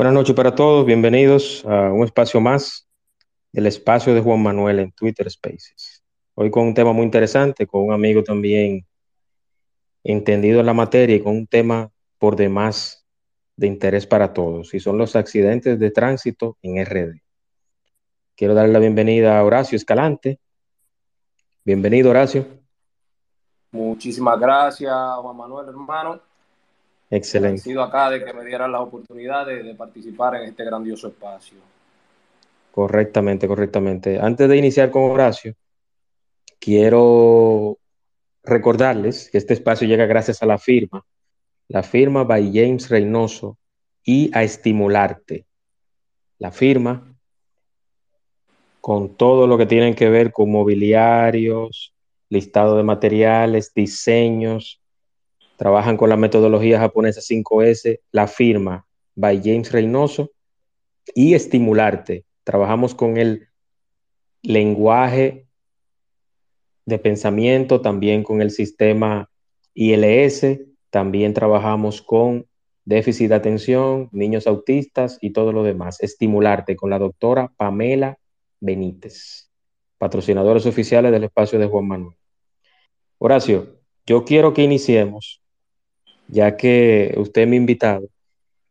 Buenas noches para todos, bienvenidos a un espacio más del espacio de Juan Manuel en Twitter Spaces. Hoy con un tema muy interesante, con un amigo también entendido en la materia y con un tema por demás de interés para todos, y son los accidentes de tránsito en RD. Quiero darle la bienvenida a Horacio Escalante. Bienvenido, Horacio. Muchísimas gracias, Juan Manuel, hermano. Excelente. Sido acá de que me dieran la oportunidad de, participar en este grandioso espacio. Correctamente, correctamente. Antes de iniciar con Horacio, quiero recordarles que este espacio llega gracias a la firma, la firma by James Reynoso y a Estimularte. La firma con todo lo que tienen que ver con mobiliarios, listado de materiales, diseños, trabajan con la metodología japonesa 5S, la firma by James Reynoso y Estimularte. Trabajamos con el lenguaje de pensamiento, también con el sistema ILS, también trabajamos con déficit de atención, niños autistas y todo lo demás. Estimularte con la doctora Pamela Benítez, patrocinadores oficiales del espacio de Juan Manuel. Horacio, yo quiero que iniciemos ya que usted me ha invitado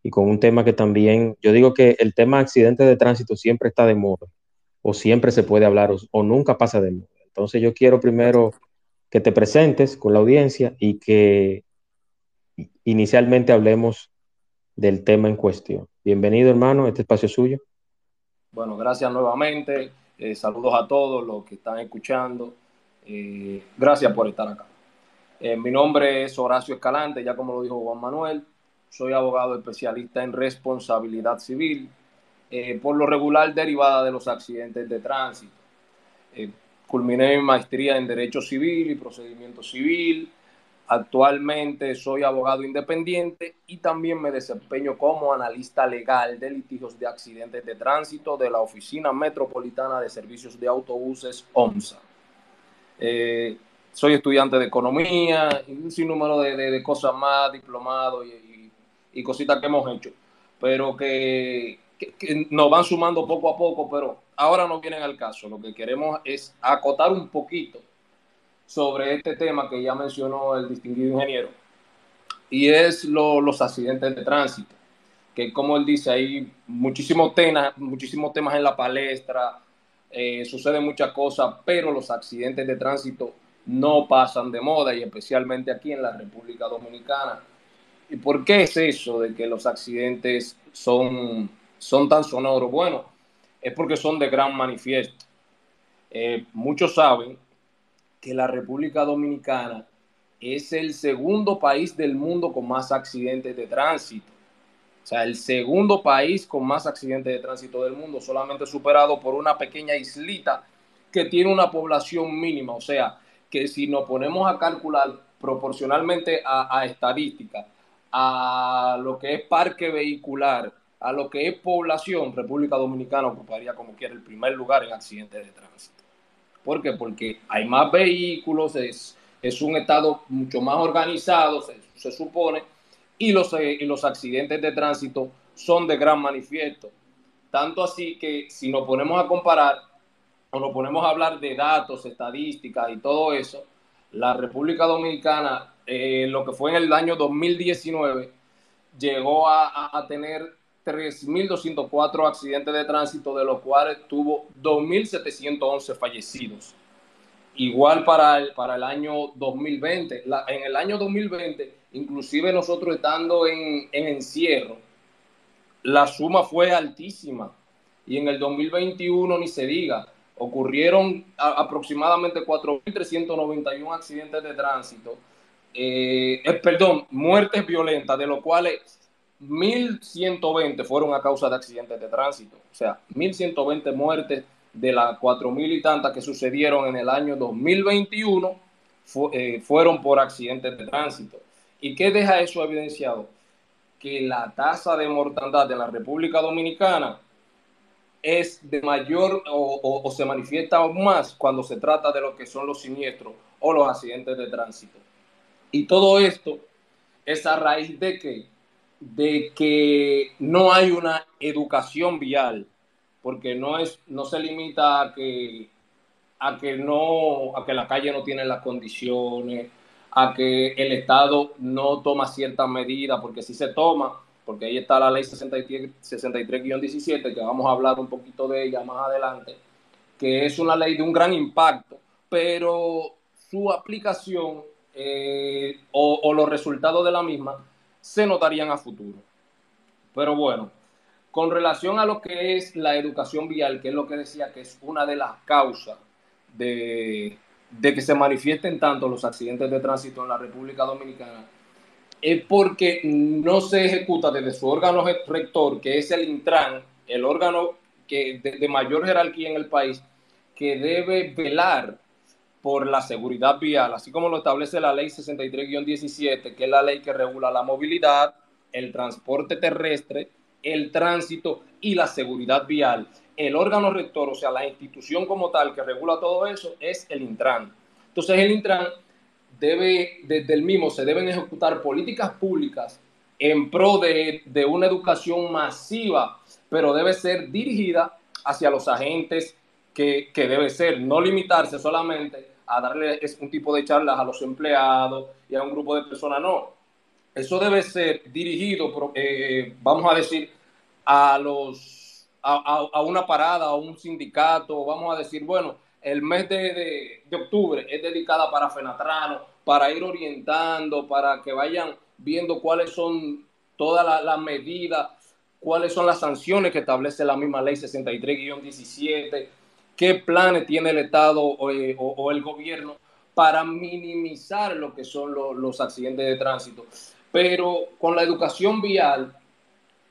y con un tema que también, yo digo que el tema accidentes de tránsito siempre está de moda, o siempre se puede hablar, o, nunca pasa de moda. Entonces yo quiero primero que te presentes con la audiencia y que inicialmente hablemos del tema en cuestión. Bienvenido, hermano, este espacio es suyo. Bueno, gracias nuevamente. Eh, saludos a todos los que están escuchando. Eh, gracias por estar acá. Eh, mi nombre es Horacio Escalante, ya como lo dijo Juan Manuel. Soy abogado especialista en responsabilidad civil, eh, por lo regular derivada de los accidentes de tránsito. Eh, culminé mi maestría en Derecho Civil y Procedimiento Civil. Actualmente soy abogado independiente y también me desempeño como analista legal de litigios de accidentes de tránsito de la Oficina Metropolitana de Servicios de Autobuses, OMSA soy estudiante de economía, y un sinnúmero de, de, cosas más, diplomado y, y, cositas que hemos hecho, pero que, nos van sumando poco a poco, pero ahora no vienen al caso. Lo que queremos es acotar un poquito sobre este tema que ya mencionó el distinguido ingeniero, y es lo, los accidentes de tránsito, que como él dice, hay muchísimos temas, muchísimos temas en la palestra, eh, suceden muchas cosas, pero los accidentes de tránsito no pasan de moda y especialmente aquí en la República Dominicana. ¿Y por qué es eso de que los accidentes son, son tan sonoros? Bueno, es porque son de gran manifiesto. Eh, muchos saben que la República Dominicana es el segundo país del mundo con más accidentes de tránsito. O sea, el segundo país con más accidentes de tránsito del mundo, solamente superado por una pequeña islita que tiene una población mínima. O sea, que si nos ponemos a calcular proporcionalmente a, estadística, a lo que es parque vehicular, a lo que es población, República Dominicana ocuparía como quiera el primer lugar en accidentes de tránsito. ¿Por qué? Porque hay más vehículos, es, es un estado mucho más organizado, se, supone, y los, eh, y los accidentes de tránsito son de gran manifiesto. Tanto así que si nos ponemos a comparar nos ponemos a hablar de datos, estadísticas y todo eso, la República Dominicana, eh, lo que fue en el año 2019, llegó a, tener 3.204 accidentes de tránsito, de los cuales tuvo 2.711 fallecidos. Igual para el, para el año 2020. La, en el año 2020, inclusive nosotros estando en, en encierro, la suma fue altísima. Y en el 2021 ni se diga ocurrieron aproximadamente 4.391 accidentes de tránsito, eh, eh, perdón, muertes violentas, de los cuales 1.120 fueron a causa de accidentes de tránsito. O sea, 1.120 muertes de las 4.000 y tantas que sucedieron en el año 2021 eh, fueron por accidentes de tránsito. ¿Y qué deja eso evidenciado? Que la tasa de mortandad en la República Dominicana es de mayor o, se manifiesta aún más cuando se trata de lo que son los siniestros o los accidentes de tránsito. Y todo esto es a raíz de que, de que no hay una educación vial, porque no, es, no se limita a que, a, que no, a que la calle no tiene las condiciones, a que el Estado no toma ciertas medidas, porque si se toma, porque ahí está la ley 63-17, que vamos a hablar un poquito de ella más adelante, que es una ley de un gran impacto, pero su aplicación eh, o, los resultados de la misma se notarían a futuro. Pero bueno, con relación a lo que es la educación vial, que es lo que decía que es una de las causas de, de que se manifiesten tanto los accidentes de tránsito en la República Dominicana, es porque no se ejecuta desde su órgano rector, que es el Intran, el órgano que de, mayor jerarquía en el país, que debe velar por la seguridad vial, así como lo establece la ley 63-17, que es la ley que regula la movilidad, el transporte terrestre, el tránsito y la seguridad vial. El órgano rector, o sea, la institución como tal que regula todo eso, es el Intran. Entonces, el Intran debe, desde el mismo, se deben ejecutar políticas públicas en pro de, una educación masiva, pero debe ser dirigida hacia los agentes que, debe ser, no limitarse solamente a darle un tipo de charlas a los empleados y a un grupo de personas, no. Eso debe ser dirigido, eh, vamos a decir, a los a, a, una parada, a un sindicato, vamos a decir, bueno, el mes de, octubre es dedicada para Fenatrano, para ir orientando, para que vayan viendo cuáles son todas las medidas, cuáles son las sanciones que establece la misma ley 63-17, qué planes tiene el Estado eh, o, el gobierno para minimizar lo que son los accidentes de tránsito. Pero con la educación vial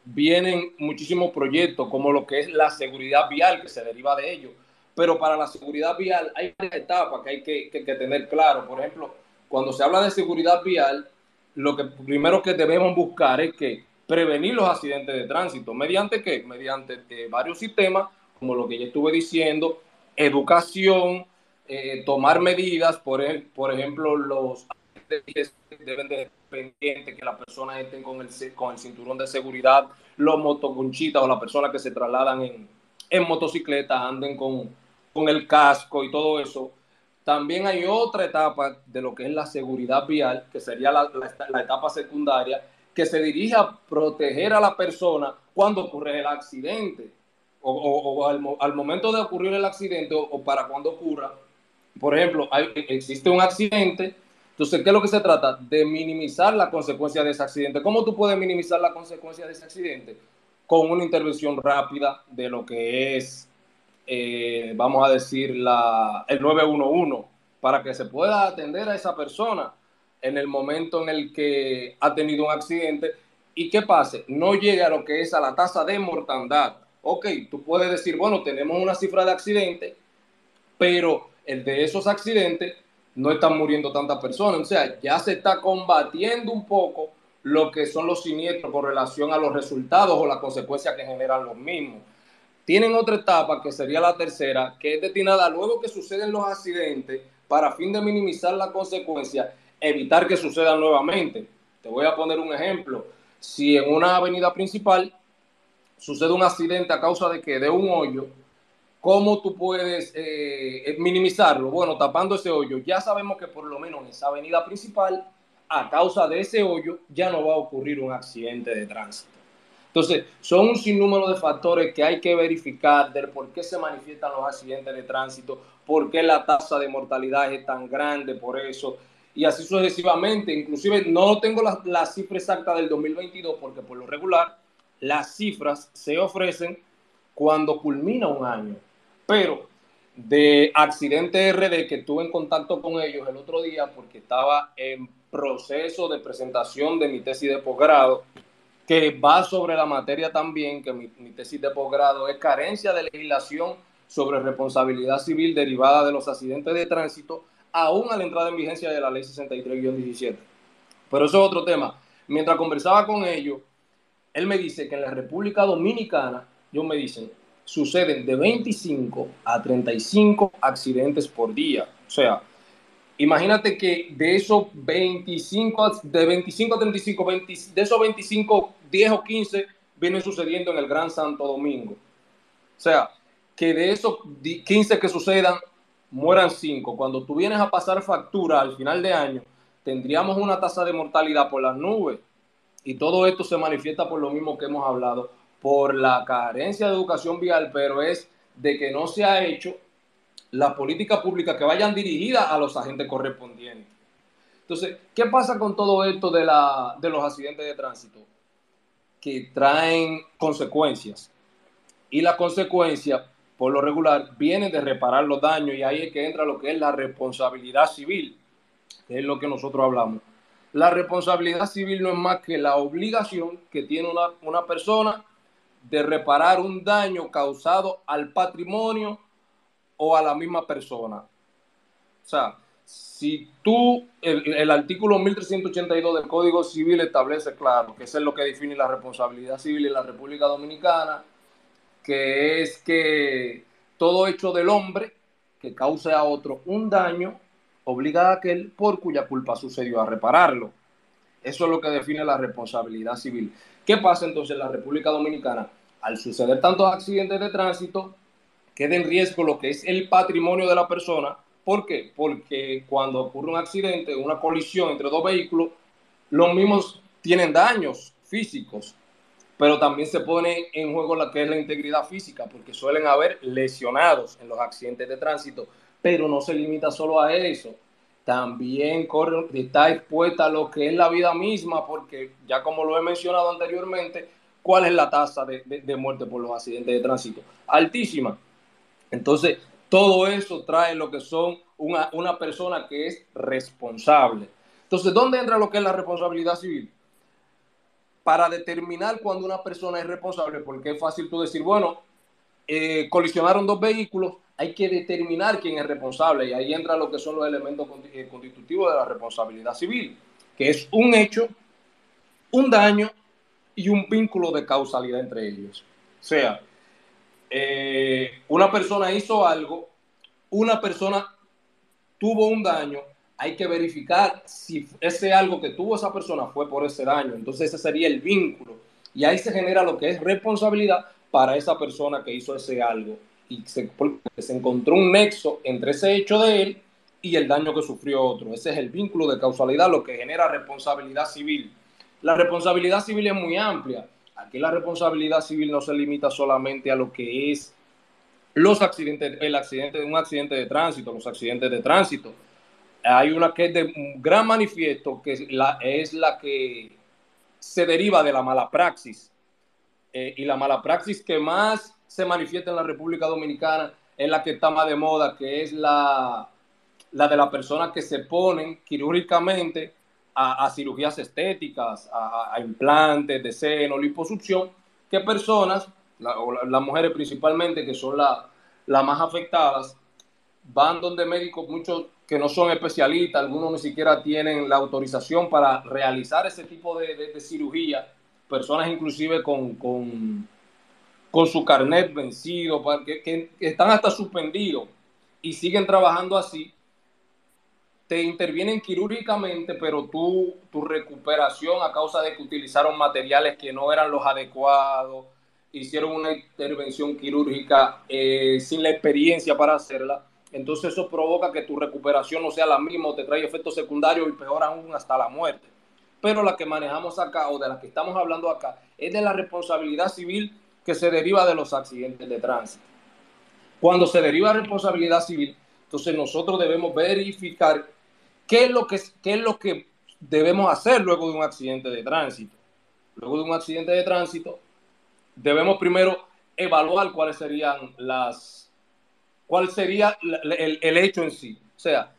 vienen muchísimos proyectos, como lo que es la seguridad vial que se deriva de ello pero para la seguridad vial hay etapas que hay que, tener claro. Por ejemplo, cuando se habla de seguridad vial, lo que primero que debemos buscar es que prevenir los accidentes de tránsito. ¿Mediante qué? Mediante eh, varios sistemas, como lo que ya estuve diciendo, educación, eh, tomar medidas, por, por ejemplo, los deben de pendiente que las personas estén con el, con el cinturón de seguridad, los motoconchitas o las personas que se trasladan en, en motocicleta anden con, con el casco y todo eso, también hay otra etapa de lo que es la seguridad vial, que sería la, etapa secundaria, que se dirige a proteger a la persona cuando ocurre el accidente o, al, momento de ocurrir el accidente o, para cuando ocurra. Por ejemplo, existe un accidente, entonces, ¿qué es lo que se trata? De minimizar la consecuencia de ese accidente. ¿Cómo tú puedes minimizar la consecuencia de ese accidente? Con una intervención rápida de lo que es eh, vamos a decir, la, el 911 para que se pueda atender a esa persona en el momento en el que ha tenido un accidente y que pase, no llegue a lo que es a la tasa de mortandad. Ok, tú puedes decir, bueno, tenemos una cifra de accidentes, pero el de esos accidentes no están muriendo tantas personas. O sea, ya se está combatiendo un poco lo que son los siniestros con relación a los resultados o las consecuencias que generan los mismos. Tienen otra etapa, que sería la tercera, que es destinada luego que suceden los accidentes, para fin de minimizar la consecuencia, evitar que sucedan nuevamente. Te voy a poner un ejemplo. Si en una avenida principal sucede un accidente a causa de que de un hoyo, ¿cómo tú puedes eh, minimizarlo? Bueno, tapando ese hoyo. Ya sabemos que por lo menos en esa avenida principal, a causa de ese hoyo, ya no va a ocurrir un accidente de tránsito. Entonces, son un sinnúmero de factores que hay que verificar de por qué se manifiestan los accidentes de tránsito, por qué la tasa de mortalidad es tan grande por eso, y así sucesivamente. Inclusive no tengo la, la cifra exacta del 2022 porque por lo regular las cifras se ofrecen cuando culmina un año. Pero de Accidente RD, que estuve en contacto con ellos el otro día porque estaba en proceso de presentación de mi tesis de posgrado, que va sobre la materia también, que mi, tesis de posgrado es carencia de legislación sobre responsabilidad civil derivada de los accidentes de tránsito, aún a la entrada en vigencia de la ley 63-17. Pero eso es otro tema. Mientras conversaba con ellos, él me dice que en la República Dominicana, ellos me dicen, suceden de 25 a 35 accidentes por día. O sea, imagínate que de esos 25, de 25 a 35, de esos 25, 10 o 15 vienen sucediendo en el Gran Santo Domingo. O sea, que de esos 15 que sucedan, mueran 5. Cuando tú vienes a pasar factura al final de año, tendríamos una tasa de mortalidad por las nubes. Y todo esto se manifiesta por lo mismo que hemos hablado, por la carencia de educación vial, pero es de que no se ha hecho las políticas públicas que vayan dirigidas a los agentes correspondientes. Entonces, ¿qué pasa con todo esto de, la, de los accidentes de tránsito? Que traen consecuencias. Y la consecuencia, por lo regular, viene de reparar los daños y ahí es que entra lo que es la responsabilidad civil, es lo que nosotros hablamos. La responsabilidad civil no es más que la obligación que tiene una, una persona de reparar un daño causado al patrimonio o a la misma persona. O sea, si tú, el, artículo 1382 del Código Civil establece claro que eso es lo que define la responsabilidad civil en la República Dominicana, que es que todo hecho del hombre que cause a otro un daño obliga a aquel por cuya culpa sucedió a repararlo. Eso es lo que define la responsabilidad civil. ¿Qué pasa entonces en la República Dominicana? Al suceder tantos accidentes de tránsito, queda en riesgo lo que es el patrimonio de la persona. ¿Por qué? Porque cuando ocurre un accidente, una colisión entre dos vehículos, los mismos tienen daños físicos, pero también se pone en juego la que es la integridad física, porque suelen haber lesionados en los accidentes de tránsito, pero no se limita solo a eso. También corre, está expuesta a lo que es la vida misma, porque ya como lo he mencionado anteriormente, ¿cuál es la tasa de, de muerte por los accidentes de tránsito? Altísima. Entonces, todo eso trae lo que son una, una persona que es responsable. Entonces, ¿dónde entra lo que es la responsabilidad civil? Para determinar cuando una persona es responsable, porque es fácil tú decir, bueno, eh, colisionaron dos vehículos, hay que determinar quién es responsable y ahí entra lo que son los elementos eh, constitutivos de la responsabilidad civil, que es un hecho, un daño y un vínculo de causalidad entre ellos. O sea, eh, una persona hizo algo, una persona tuvo un daño, hay que verificar si ese algo que tuvo esa persona fue por ese daño. Entonces ese sería el vínculo. Y ahí se genera lo que es responsabilidad para esa persona que hizo ese algo. Y se, se encontró un nexo entre ese hecho de él y el daño que sufrió otro. Ese es el vínculo de causalidad, lo que genera responsabilidad civil. La responsabilidad civil es muy amplia Aquí la responsabilidad civil no se limita solamente a lo que es los accidentes, el accidente, un accidente de tránsito, los accidentes de tránsito. Hay una que es de un gran manifiesto, que es la, es la que se deriva de la mala praxis. Eh, y la mala praxis que más se manifiesta en la República Dominicana es la que está más de moda, que es la, la de las personas que se ponen quirúrgicamente a, cirugías estéticas, a, implantes de seno, liposucción, que personas, las mujeres principalmente, que son las más afectadas, van donde médicos, muchos que no son especialistas, algunos ni siquiera tienen la autorización para realizar ese tipo de, cirugía, personas inclusive con, su carnet vencido, que están hasta suspendidos y siguen trabajando así te intervienen quirúrgicamente, pero tú, tu recuperación a causa de que utilizaron materiales que no eran los adecuados, hicieron una intervención quirúrgica eh, sin la experiencia para hacerla, entonces eso provoca que tu recuperación no sea la misma o te trae efectos secundarios y peor aún hasta la muerte. Pero la que manejamos acá o de la que estamos hablando acá es de la responsabilidad civil que se deriva de los accidentes de tránsito. Cuando se deriva responsabilidad civil, entonces nosotros debemos verificar ¿Qué es lo que, qué es lo que debemos hacer luego de un accidente de tránsito? Luego de un accidente de tránsito, debemos primero evaluar cuáles serían las, cuál sería el, hecho en sí. O sea,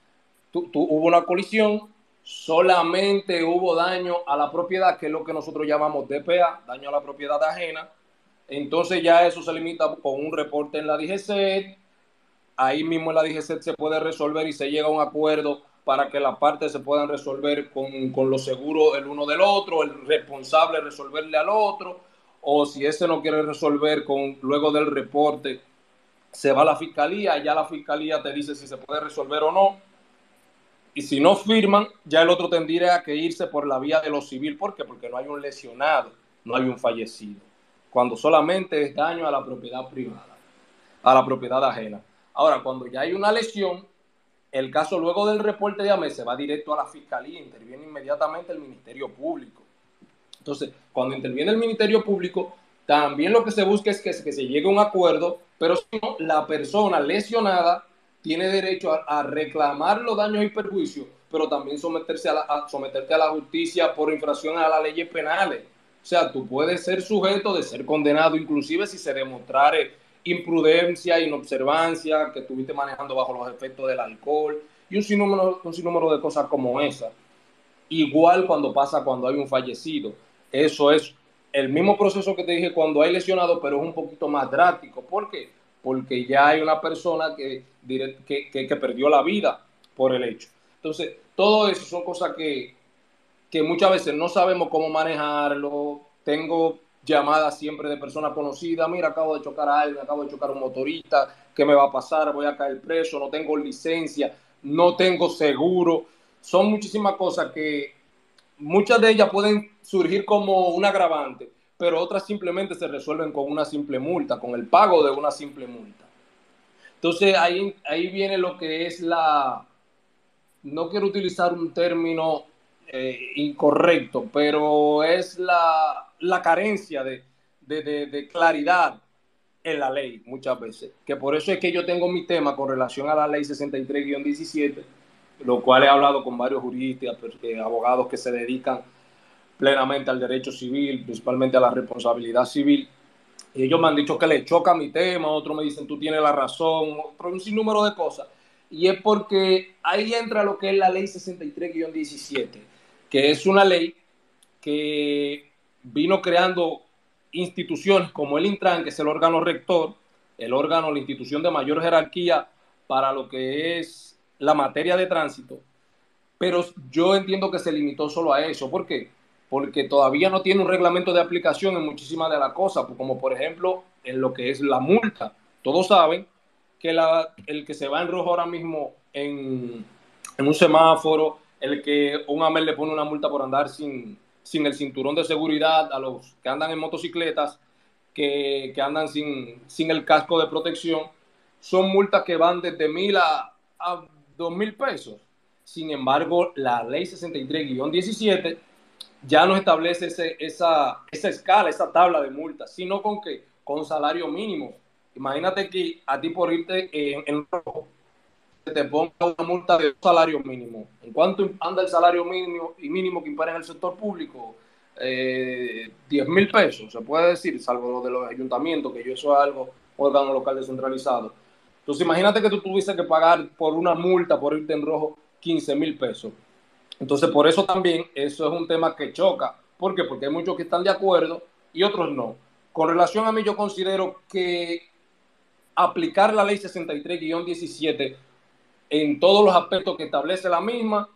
hubo una colisión, solamente hubo daño a la propiedad, que es lo que nosotros llamamos DPA, daño a la propiedad ajena. Entonces ya eso se limita con un reporte en la DGC. Ahí mismo en la DGC se puede resolver y se llega a un acuerdo para que las partes se puedan resolver con, con los seguros el uno del otro, el responsable resolverle al otro, o si ese no quiere resolver con luego del reporte, se va a la fiscalía, ya la fiscalía te dice si se puede resolver o no y si no firman, ya el otro tendría que irse por la vía de lo civil. ¿Por qué? Porque no hay un lesionado, no hay un fallecido. Cuando solamente es daño a la propiedad privada, a la propiedad ajena. Ahora, cuando ya hay una lesión, el caso luego del reporte de AME se va directo a la fiscalía, interviene inmediatamente el Ministerio Público. Entonces, cuando interviene el Ministerio Público, también lo que se busca es que, se llegue a un acuerdo, pero si no, la persona lesionada tiene derecho a, reclamar los daños y perjuicios, pero también someterse a, la, someterte a la justicia por infracción a las leyes penales. O sea, tú puedes ser sujeto de ser condenado, inclusive si se demostrare imprudencia, inobservancia, que estuviste manejando bajo los efectos del alcohol y un sinnúmero, un de cosas como esa. Igual cuando pasa cuando hay un fallecido. Eso es el mismo proceso que te dije cuando hay lesionado, pero es un poquito más drástico. ¿Por qué? porque ya hay una persona que, que, que, perdió la vida por el hecho. Entonces, todo eso son cosas que, que muchas veces no sabemos cómo manejarlo. Tengo llamadas siempre de personas conocidas, mira, acabo de chocar a alguien, acabo de chocar a un motorista, ¿qué me va a pasar? Voy a caer preso, no tengo licencia, no tengo seguro. Son muchísimas cosas que muchas de ellas pueden surgir como un agravante, pero otras simplemente se resuelven con una simple multa, con el pago de una simple multa. Entonces ahí, ahí viene lo que es la, no quiero utilizar un término eh, incorrecto, pero es la, carencia de, de, claridad en la ley muchas veces, que por eso es que yo tengo mi tema con relación a la ley 63-17, lo cual he hablado con varios juristas, eh, abogados que se dedican plenamente al derecho civil, principalmente a la responsabilidad civil. Y ellos me han dicho que le choca mi tema, otros me dicen tú tienes la razón, otro un sinnúmero de cosas. Y es porque ahí entra lo que es la ley 63-17, que es una ley que vino creando instituciones como el Intran, que es el órgano rector, el órgano, la institución de mayor jerarquía para lo que es la materia de tránsito, pero yo entiendo que se limitó solo a eso. ¿Por qué? porque todavía no tiene un reglamento de aplicación en muchísimas de las cosas, como por ejemplo en lo que es la multa. Todos saben que la, el que se va en rojo ahora mismo en, un semáforo, el que un AMER le pone una multa por andar sin, sin el cinturón de seguridad a los que andan en motocicletas, que, andan sin, sin el casco de protección, son multas que van desde mil a, dos mil pesos. Sin embargo, la ley 63-17 ya no establece esa, esa escala, esa tabla de multas, sino con que con salario mínimo. Imagínate que a ti por irte en, en rojo te ponga una multa de salario mínimo. ¿En cuánto anda el salario mínimo y mínimo que impara en el sector público? Eh, 10 mil pesos, se puede decir, salvo lo de los ayuntamientos, que yo eso es algo órgano local descentralizado. Entonces imagínate que tú tuviese que pagar por una multa por irte en rojo 15 mil pesos. Entonces, por eso también eso es un tema que choca. ¿Por qué? Porque hay muchos que están de acuerdo y otros no. Con relación a mí, yo considero que aplicar la ley 63-17 en todos los aspectos que establece la misma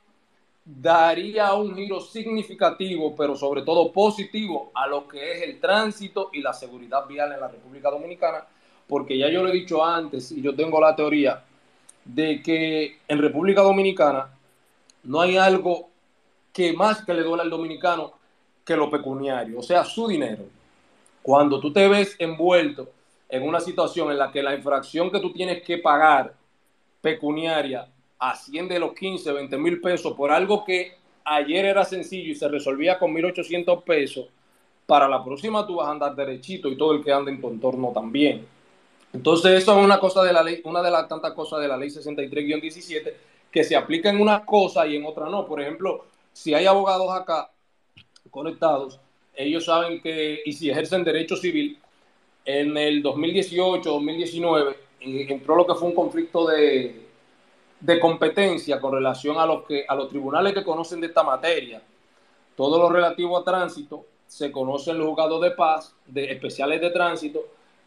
daría un giro significativo, pero sobre todo positivo, a lo que es el tránsito y la seguridad vial en la República Dominicana, porque ya yo lo he dicho antes y yo tengo la teoría de que en República Dominicana no hay algo que más que le duele al dominicano que lo pecuniario, o sea, su dinero. Cuando tú te ves envuelto en una situación en la que la infracción que tú tienes que pagar pecuniaria asciende los 15, 20 mil pesos por algo que ayer era sencillo y se resolvía con 1.800 pesos, para la próxima tú vas a andar derechito y todo el que anda en tu entorno también. Entonces, eso es una cosa de la ley, una de las tantas cosas de la ley 63-17 que se aplica en una cosa y en otra no. Por ejemplo, si hay abogados acá conectados, ellos saben que, y si ejercen derecho civil, en el 2018, 2019, entró lo que fue un conflicto de, de competencia con relación a los, que, a los tribunales que conocen de esta materia. Todo lo relativo a tránsito se conoce en los juzgados de paz, de especiales de tránsito.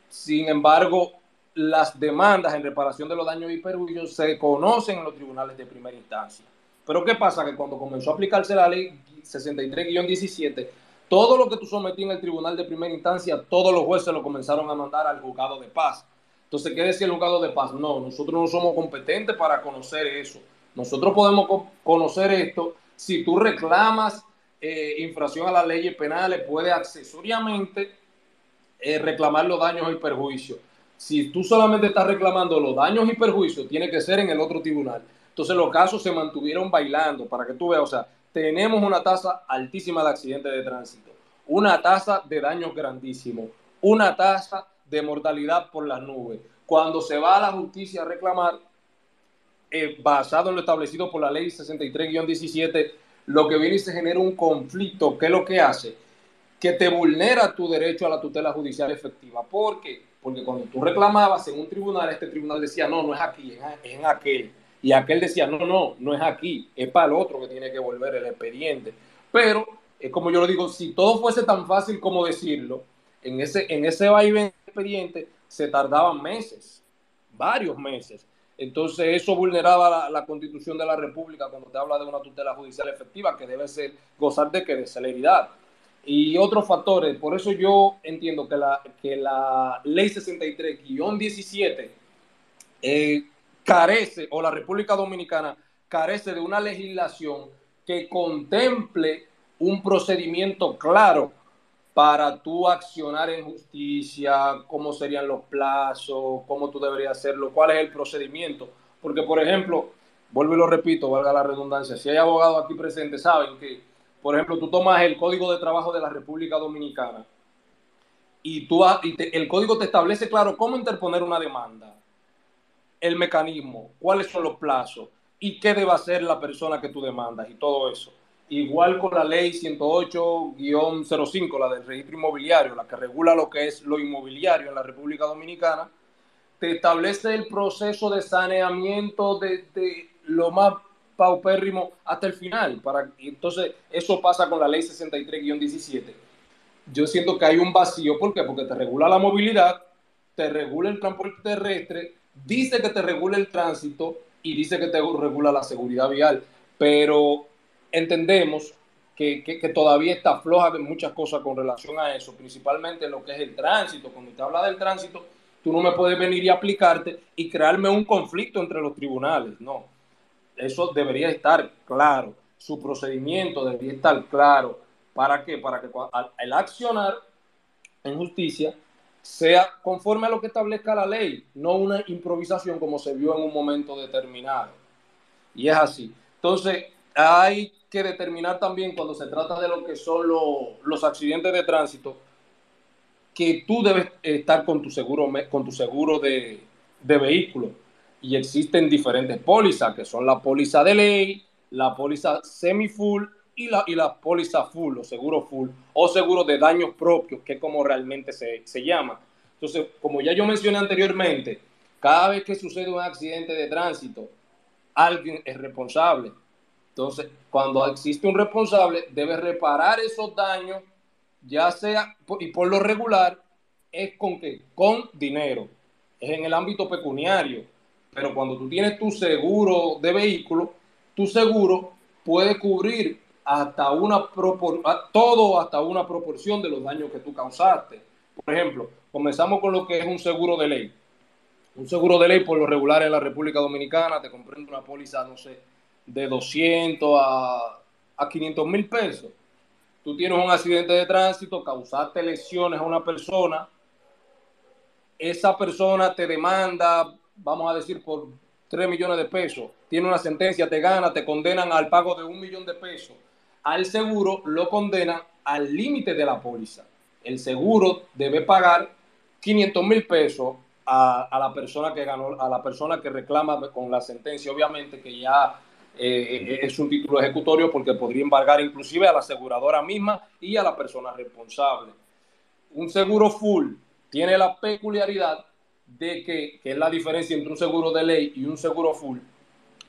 Sin embargo, las demandas en reparación de los daños y perjuicios se conocen en los tribunales de primera instancia. Pero ¿qué pasa? Que cuando comenzó a aplicarse la ley 63-17, todo lo que tú sometí en el tribunal de primera instancia, todos los jueces lo comenzaron a mandar al juzgado de paz. Entonces, ¿qué decía el juzgado de paz? No, nosotros no somos competentes para conocer eso. Nosotros podemos conocer esto si tú reclamas eh, infracción a las leyes penales, puede accesoriamente eh, reclamar los daños y perjuicios si tú solamente estás reclamando los daños y perjuicios, tiene que ser en el otro tribunal. Entonces los casos se mantuvieron bailando, para que tú veas, o sea, tenemos una tasa altísima de accidentes de tránsito, una tasa de daños grandísimos, una tasa de mortalidad por las nubes. Cuando se va a la justicia a reclamar, eh, basado en lo establecido por la ley 63-17, lo que viene y se genera un conflicto, ¿qué es lo que hace? Que te vulnera tu derecho a la tutela judicial efectiva. ¿Por qué? Porque cuando tú reclamabas en un tribunal, este tribunal decía, no, no es aquí, es en aquel. Y aquel decía, no, no, no es aquí, es para el otro que tiene que volver el expediente. Pero, es como yo lo digo, si todo fuese tan fácil como decirlo, en ese, en ese vaivén expediente se tardaban meses, varios meses. Entonces eso vulneraba la, constitución de la República cuando te habla de una tutela judicial efectiva que debe ser gozar de que de celeridad y otros factores. Por eso yo entiendo que la, que la ley 63-17 eh, carece, o la República Dominicana carece de una legislación que contemple un procedimiento claro para tú accionar en justicia, cómo serían los plazos, cómo tú deberías hacerlo, cuál es el procedimiento. Porque, por ejemplo, vuelvo y lo repito, valga la redundancia, si hay abogados aquí presentes, saben que por ejemplo, tú tomas el Código de Trabajo de la República Dominicana y, tú, el código te establece, claro, cómo interponer una demanda, el mecanismo, cuáles son los plazos y qué debe hacer la persona que tú demandas y todo eso. Igual con la ley 108-05, la del registro inmobiliario, la que regula lo que es lo inmobiliario en la República Dominicana, te establece el proceso de saneamiento de, de lo más paupérrimo hasta el final. Para, entonces, eso pasa con la ley 63-17. Yo siento que hay un vacío, ¿por qué? Porque te regula la movilidad, te regula el transporte terrestre, dice que te regula el tránsito y dice que te regula la seguridad vial, pero entendemos que, que, todavía está floja de muchas cosas con relación a eso, principalmente lo que es el tránsito. Cuando te habla del tránsito, tú no me puedes venir y aplicarte y crearme un conflicto entre los tribunales, no eso debería estar claro. Su procedimiento debería estar claro. ¿Para qué? Para que el accionar en justicia sea conforme a lo que establezca la ley, no una improvisación como se vio en un momento determinado. Y es así. Entonces, hay que determinar también cuando se trata de lo que son los accidentes de tránsito, que tú debes estar con tu seguro, con tu seguro de, de vehículo y existen diferentes pólizas, que son la póliza de ley, la póliza semi-full y la, y la póliza full o seguro full o seguro de daños propios, que es como realmente se, se llama. Entonces, como ya yo mencioné anteriormente, cada vez que sucede un accidente de tránsito, alguien es responsable. Entonces, cuando existe un responsable, debe reparar esos daños, ya sea, y por lo regular, es con qué? Con dinero. Es en el ámbito pecuniario pero cuando tú tienes tu seguro de vehículo, tu seguro puede cubrir hasta una todo hasta una proporción de los daños que tú causaste. Por ejemplo, comenzamos con lo que es un seguro de ley. Un seguro de ley por lo regular en la República Dominicana te comprende una póliza, no sé, de 200 a, a 500 mil pesos. Tú tienes un accidente de tránsito, causaste lesiones a una persona, esa persona te demanda vamos a decir, por 3 millones de pesos, tiene una sentencia, te gana, te condenan al pago de un millón de pesos, al seguro lo condenan al límite de la póliza. El seguro debe pagar 500 mil pesos a, la persona que ganó, a la persona que reclama con la sentencia, obviamente que ya eh, es un título ejecutorio porque podría embargar inclusive a la aseguradora misma y a la persona responsable. Un seguro full tiene la peculiaridad de que, que, es la diferencia entre un seguro de ley y un seguro full,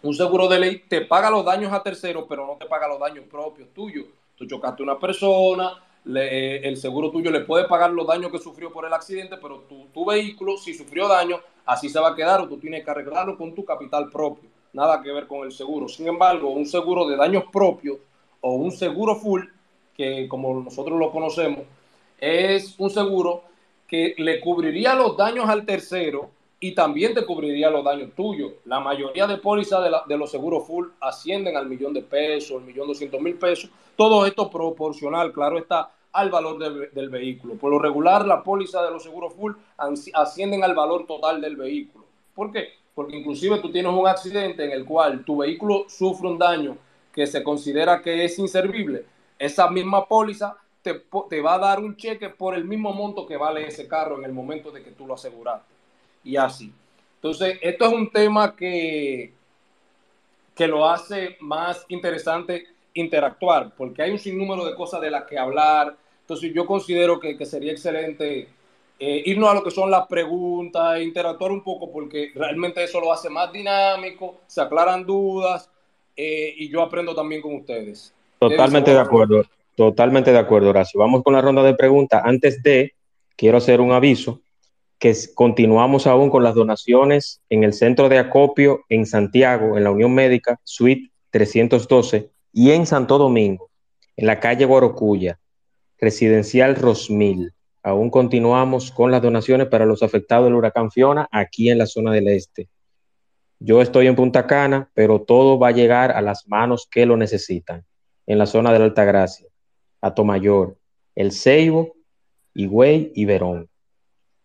Un seguro de ley te paga los daños a terceros, pero no te paga los daños propios tuyos. Tú chocaste a una persona, eh, el seguro tuyo le puede pagar los daños que sufrió por el accidente, pero tu, tu vehículo, si sufrió daño, así se va a quedar o tú tienes que arreglarlo con tu capital propio. Nada que ver con el seguro. Sin embargo, un seguro de daños propios o un seguro full, que como nosotros lo conocemos, es un seguro que le cubriría los daños al tercero y también te cubriría los daños tuyos. La mayoría de pólizas de, los seguros full ascienden al millón de pesos, al millón doscientos mil pesos. Todo esto proporcional, claro está, al valor del, del, vehículo. Por lo regular, la póliza de los seguros full ascienden al valor total del vehículo. ¿Por qué? Porque inclusive tú tienes un accidente en el cual tu vehículo sufre un daño que se considera que es inservible. Esa misma póliza te, te va a dar un cheque por el mismo monto que vale ese carro en el momento de que tú lo aseguraste y así. Entonces, esto es un tema que, que lo hace más interesante interactuar, porque hay un sinnúmero de cosas de las que hablar. Entonces, yo considero que, que sería excelente eh, irnos a lo que son las preguntas, interactuar un poco, porque realmente eso lo hace más dinámico, se aclaran dudas eh, y yo aprendo también con ustedes. Totalmente de acuerdo, totalmente de acuerdo, Horacio. Vamos con la ronda de preguntas. Antes de, quiero hacer un aviso que continuamos aún con las donaciones en el centro de acopio en Santiago, en la Unión Médica, Suite 312, y en Santo Domingo, en la calle Guarocuya, residencial Rosmil. Aún continuamos con las donaciones para los afectados del huracán Fiona aquí en la zona del este. Yo estoy en Punta Cana, pero todo va a llegar a las manos que lo necesitan, en la zona de la Altagracia, Atomayor, El Ceibo, Higüey y Verón.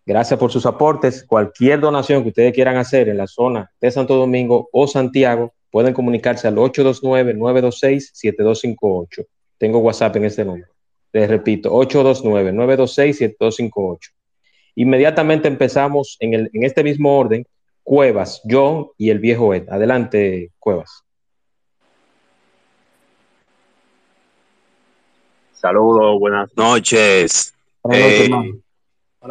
Gracias por sus aportes. Cualquier donación que ustedes quieran hacer en la zona de Santo Domingo o Santiago, pueden comunicarse al 829-926-7258. Tengo WhatsApp en este número. Les repito, 829-926-7258. Inmediatamente empezamos en, el, en este mismo orden. Cuevas, John y el viejo Ed. Adelante, Cuevas. Saludos, buenas noches. Buenas noches, eh,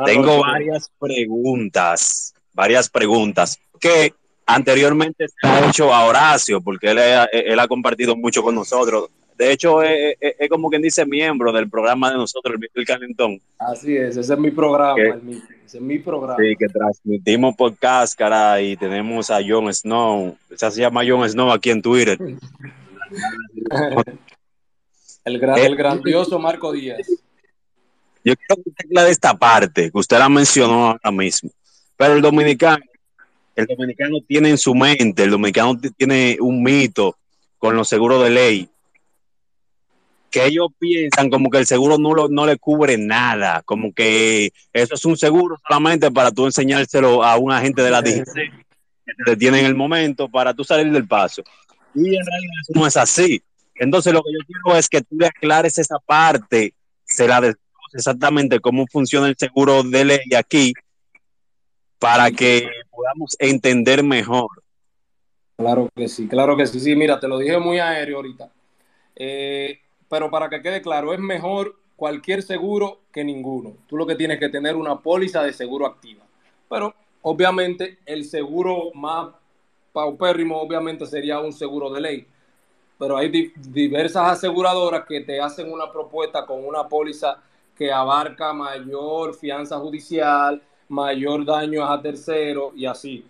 tengo varias preguntas, varias preguntas que anteriormente se ha hecho a Horacio, porque él, él ha compartido mucho con nosotros. De hecho, es, como quien dice miembro del programa de nosotros, el el Calentón. Así es, ese es mi programa, ese es mi programa. Sí, que transmitimos por cáscara y tenemos a Jon Snow. se llama Jon Snow aquí en Twitter. el, el grandioso Marco Díaz. Yo quiero que usted de esta parte, que usted la mencionó ahora mismo. Pero el dominicano, el dominicano tiene en su mente, el dominicano tiene un mito con los seguros de ley, que ellos piensan como que el seguro no, lo, no le cubre nada, como que eso es un seguro solamente para tú enseñárselo a un agente de la DGC que te detiene en el momento para tú salir del paso. Y en realidad eso no es así. Entonces lo que yo quiero es que tú le aclares esa parte, se la exactamente cómo funciona el seguro de ley aquí para que podamos entender mejor. Claro que sí, claro que sí. Sí, mira, te lo dije muy aéreo ahorita. Eh, pero para que quede claro, es mejor cualquier seguro que ninguno. Tú lo que tienes que tener una póliza de seguro activa. Pero obviamente el seguro más paupérrimo obviamente sería un seguro de ley. Pero hay diversas aseguradoras que te hacen una propuesta con una póliza que abarca mayor fianza judicial, mayor daño a terceros y así.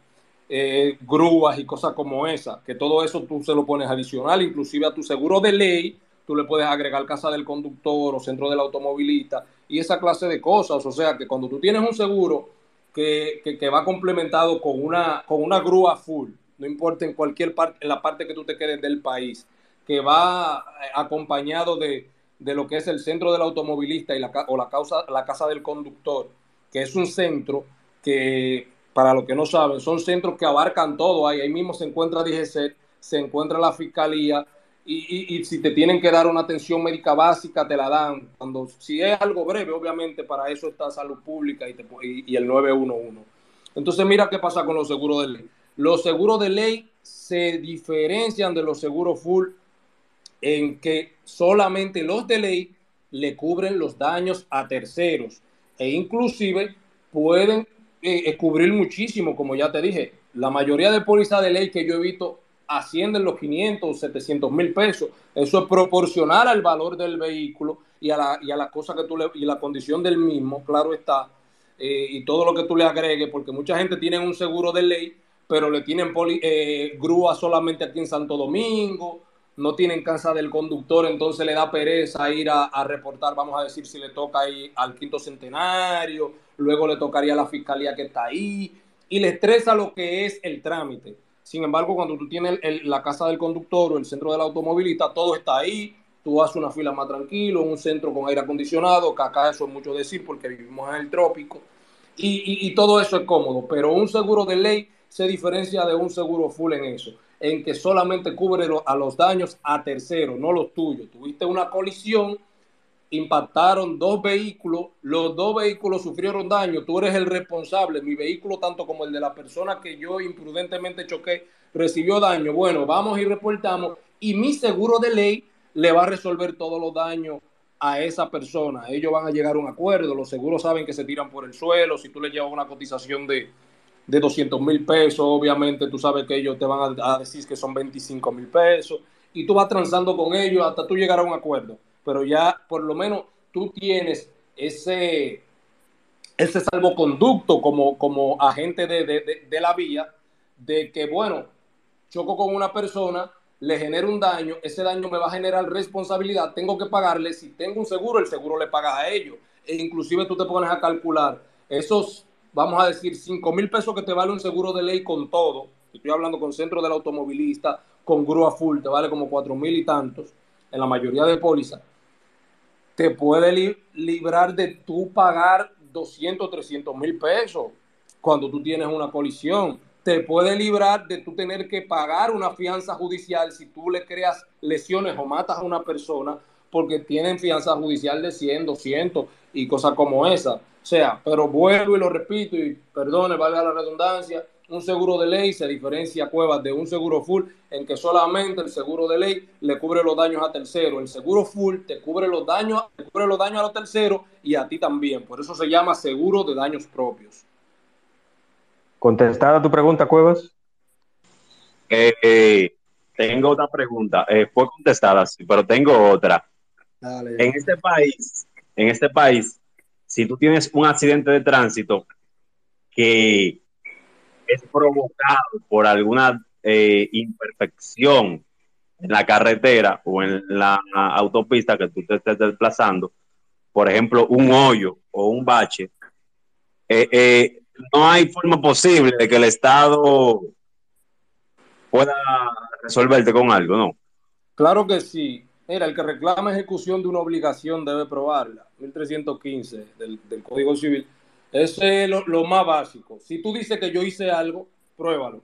Eh, grúas y cosas como esa, que todo eso tú se lo pones adicional, inclusive a tu seguro de ley, tú le puedes agregar casa del conductor o centro del automovilista y esa clase de cosas. O sea que cuando tú tienes un seguro que, que, va complementado con una, con una grúa full, no importa en cualquier parte, en la parte que tú te quedes del país, que va eh, acompañado de, de lo que es el centro del automovilista y la, o la, causa, la casa del conductor, que es un centro que, para los que no saben, son centros que abarcan todo. Ahí, ahí mismo se encuentra DGC, se encuentra la fiscalía, y, si te tienen que dar una atención médica básica, te la dan. Cuando, si es algo breve, obviamente para eso está salud pública y, te, y, el 911. Entonces, mira qué pasa con los seguros de ley. Los seguros de ley se diferencian de los seguros full en que solamente los de ley le cubren los daños a terceros e inclusive pueden eh, eh, cubrir muchísimo, como ya te dije. La mayoría de pólizas de ley que yo he visto ascienden los 500, 700 mil pesos. Eso es proporcional al valor del vehículo y a la, y a la cosa que tú le, y la condición del mismo, claro está, eh, y todo lo que tú le agregues, porque mucha gente tiene un seguro de ley, pero le tienen eh, grúa solamente aquí en Santo Domingo, no tienen casa del conductor, entonces le da pereza ir a, a, reportar, vamos a decir, si le toca ir al quinto centenario, luego le tocaría a la fiscalía que está ahí, y le estresa lo que es el trámite. Sin embargo, cuando tú tienes la casa del conductor o el centro del automovilista, todo está ahí, tú haces una fila más tranquilo, un centro con aire acondicionado, que acá eso es mucho decir porque vivimos en el trópico, y, y, y todo eso es cómodo, pero un seguro de ley se diferencia de un seguro full en eso, en que solamente cubre a los daños a terceros, no los tuyos. Tuviste una colisión, impactaron dos vehículos, los dos vehículos sufrieron daño, tú eres el responsable, mi vehículo tanto como el de la persona que yo imprudentemente choqué recibió daño. Bueno, vamos y reportamos y mi seguro de ley le va a resolver todos los daños a esa persona. Ellos van a llegar a un acuerdo, los seguros saben que se tiran por el suelo, si tú le llevas una cotización de de 200 mil pesos, obviamente tú sabes que ellos te van a, decir que son 25 mil pesos y tú vas transando con ellos hasta tú llegar a un acuerdo. Pero ya por lo menos tú tienes ese, ese salvoconducto como, como agente de, de, de la vía de que, bueno, choco con una persona, le genero un daño, ese daño me va a generar responsabilidad, tengo que pagarle, si tengo un seguro, el seguro le paga a ellos. E inclusive tú te pones a calcular esos vamos a decir, 5 mil pesos que te vale un seguro de ley con todo, estoy hablando con centro del automovilista, con grúa full, te vale como 4 mil y tantos, en la mayoría de pólizas, te puede librar de tú pagar 200, 300 mil pesos cuando tú tienes una colisión. Te puede librar de tú tener que pagar una fianza judicial si tú le creas lesiones o matas a una persona porque tienen fianza judicial de 100, 200 y cosas como esa. O sea, pero vuelvo y lo repito y perdone, valga la redundancia, un seguro de ley se diferencia Cuevas de un seguro full en que solamente el seguro de ley le cubre los daños a terceros. El seguro full te cubre los daños, te cubre los daños a los terceros y a ti también. Por eso se llama seguro de daños propios. ¿Contestada tu pregunta, Cuevas? Eh, eh, tengo otra pregunta. Eh, fue contestada, sí, pero tengo otra. Dale. En este país, en este país, si tú tienes un accidente de tránsito que es provocado por alguna eh, imperfección en la carretera o en la autopista que tú te estés desplazando, por ejemplo, un hoyo o un bache, eh, eh, no hay forma posible de que el Estado pueda resolverte con algo, ¿no? Claro que sí. Mira, el que reclama ejecución de una obligación debe probarla. 1315 del, del Código Civil. Es lo, lo, más básico. Si tú dices que yo hice algo, pruébalo.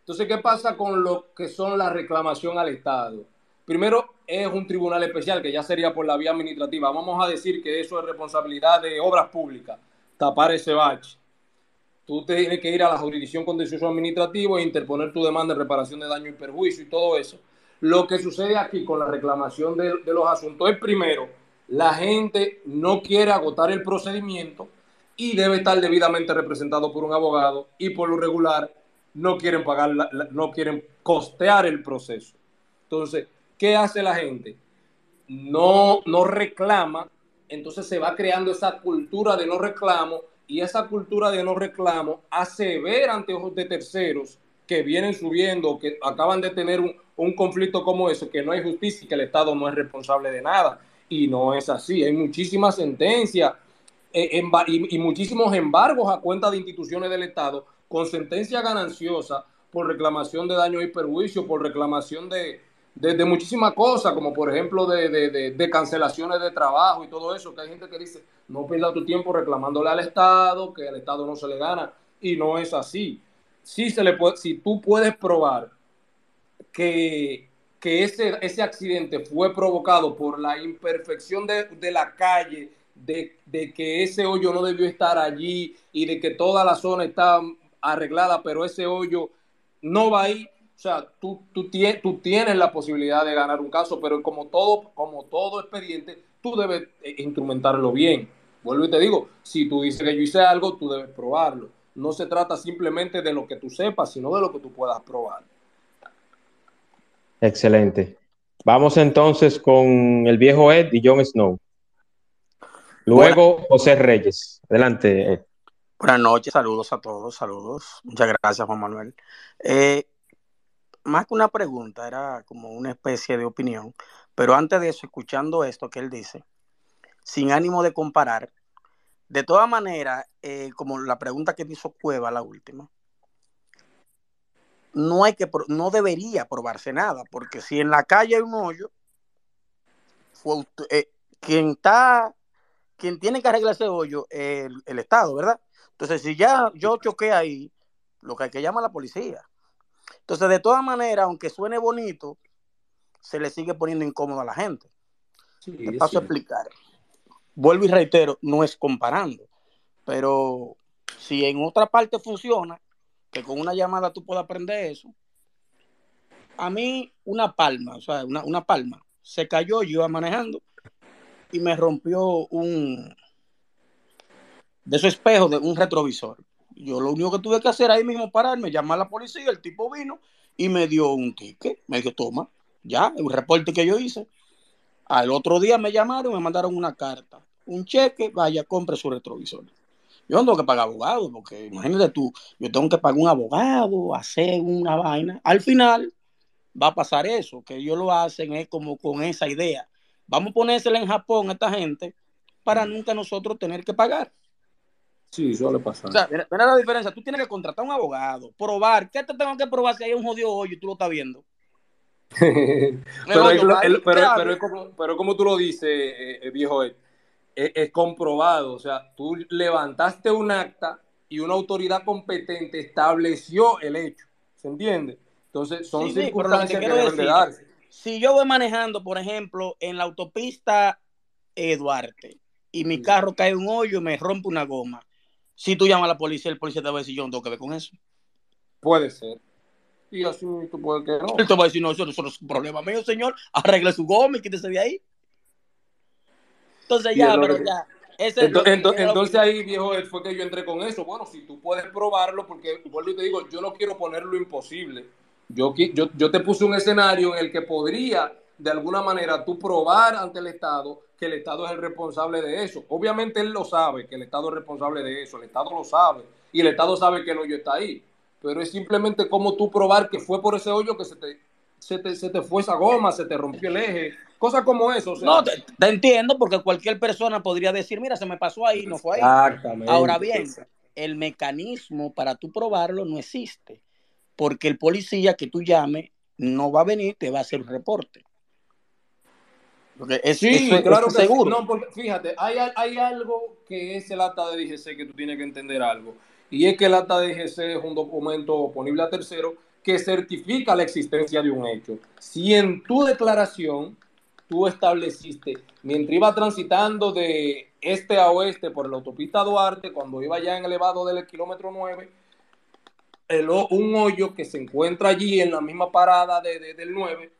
Entonces, ¿qué pasa con lo que son la reclamación al Estado? Primero, es un tribunal especial que ya sería por la vía administrativa. Vamos a decir que eso es responsabilidad de obras públicas, tapar ese bache. Tú tienes que ir a la jurisdicción contencioso administrativo e interponer tu demanda de reparación de daño y perjuicio y todo eso. Lo que sucede aquí con la reclamación de los asuntos es primero, la gente no quiere agotar el procedimiento y debe estar debidamente representado por un abogado y por lo regular no quieren pagar, la, no quieren costear el proceso. Entonces, ¿qué hace la gente? No, no reclama, entonces se va creando esa cultura de no reclamo y esa cultura de no reclamo hace ver ante ojos de terceros que vienen subiendo, que acaban de tener un, un conflicto como ese, que no hay justicia y que el Estado no es responsable de nada. Y no es así. Hay muchísimas sentencias en, y, muchísimos embargos a cuenta de instituciones del Estado con sentencia gananciosa por reclamación de daño y perjuicio, por reclamación de, de, muchísimas cosas, como por ejemplo de, de, cancelaciones de trabajo y todo eso, que hay gente que dice, no pierda tu tiempo reclamándole al Estado, que al Estado no se le gana, y no es así. Si, se le si tú puedes probar que, que ese, ese accidente fue provocado por la imperfección de la calle, de, que ese hoyo no debió estar allí y de que toda la zona está arreglada, pero ese hoyo no va ahí. O sea, tú, tú, tú tienes la posibilidad de ganar un caso, pero como todo, como todo expediente, tú debes eh, instrumentarlo bien. Vuelvo y te digo, si tú dices que yo hice algo, tú debes probarlo no se trata simplemente de lo que tú sepas, sino de lo que tú puedas probar. Excelente. Vamos entonces con el viejo Ed y Jon Snow. Luego José Reyes. Adelante, Ed. Buenas noches, saludos a todos, saludos. Muchas gracias, Juan Manuel. Eh, más que una pregunta, era como una especie de opinión, pero antes de eso, escuchando esto que él dice, sin ánimo de comparar, de todas maneras, eh, como la pregunta que hizo Cueva, la última, no hay que, no debería probarse nada, porque si en la calle hay un hoyo, fue, eh, quien está, quien tiene que arreglar ese hoyo es el Estado, ¿verdad? Entonces, si ya yo choqué ahí, lo que hay que llamar a la policía. Entonces, de todas maneras, aunque suene bonito, se le sigue poniendo incómodo a la gente. Sí, paso a explicar. Vuelvo y reitero, no es comparando, pero si en otra parte funciona, que con una llamada tú puedas aprender eso. A mí, una palma, o sea, una, una palma, se cayó, yo iba manejando y me rompió un, de esos espejos de un retrovisor. Yo lo único que tuve que hacer ahí mismo pararme, llamar a la policía, el tipo vino y me dio un ticket. Me dijo, toma, ya, un reporte que yo hice. Al otro día me llamaron y me mandaron una carta, un cheque, vaya, compre su retrovisor. Yo no tengo que pagar abogado, porque imagínate tú, yo tengo que pagar un abogado, hacer una vaina. Al final va a pasar eso, que ellos lo hacen es como con esa idea. Vamos a ponérsela en Japón a esta gente para nunca nosotros tener que pagar. Sí, suele pasar. O sea, mira, la diferencia. Tú tienes que contratar a un abogado, probar. ¿Qué te tengo que probar si hay un jodido hoyo y tú lo estás viendo? pero, como, tú lo dices, eh, eh, viejo, es, es, comprobado. O sea, tú levantaste un acta y una autoridad competente estableció el hecho. ¿Se entiende? Entonces, son circunstancias que, deben de darse. Si yo voy manejando, por ejemplo, en la autopista Eduarte y mi carro cae en un hoyo y me rompe una goma, si tú llamas a la policía, el policía te va a decir, yo no tengo que ver con eso. Puede ser. Y así tú puedes que no. Él te va a decir, no, eso, no es un problema mío, señor. Arregle su goma y quítese de ahí. Entonces ya, pero ya. entonces, ahí, viejo, fue que yo entré con eso. Bueno, si tú puedes probarlo, porque vuelvo y te digo, yo no quiero ponerlo imposible. Yo, yo, yo te puse un escenario en el que podría, de alguna manera, tú probar ante el Estado que el Estado es el responsable de eso. Obviamente él lo sabe, que el Estado es responsable de eso, el Estado lo sabe, y el Estado sabe que el hoyo está ahí, pero es simplemente como tú probar que fue por ese hoyo que se te, se te, se te fue esa goma, se te rompió el eje, cosas como eso. no, te, entiendo, porque cualquier persona podría decir, mira, se me pasó ahí, no fue ahí. Exactamente. Ahora bien, el mecanismo para tú probarlo no existe, porque el policía que tú llames no va a venir, te va a hacer un reporte sí, claro que seguro. No, porque fíjate, hay, hay algo que es el acta de DGC que tú tienes que entender algo. Y es que el acta de DGC es un documento oponible a tercero que certifica la existencia de un hecho. Si en tu declaración tú estableciste, mientras iba transitando de este a oeste por la autopista Duarte, cuando iba ya en elevado del kilómetro 9, el, un hoyo que se encuentra allí en la misma parada de, del 9,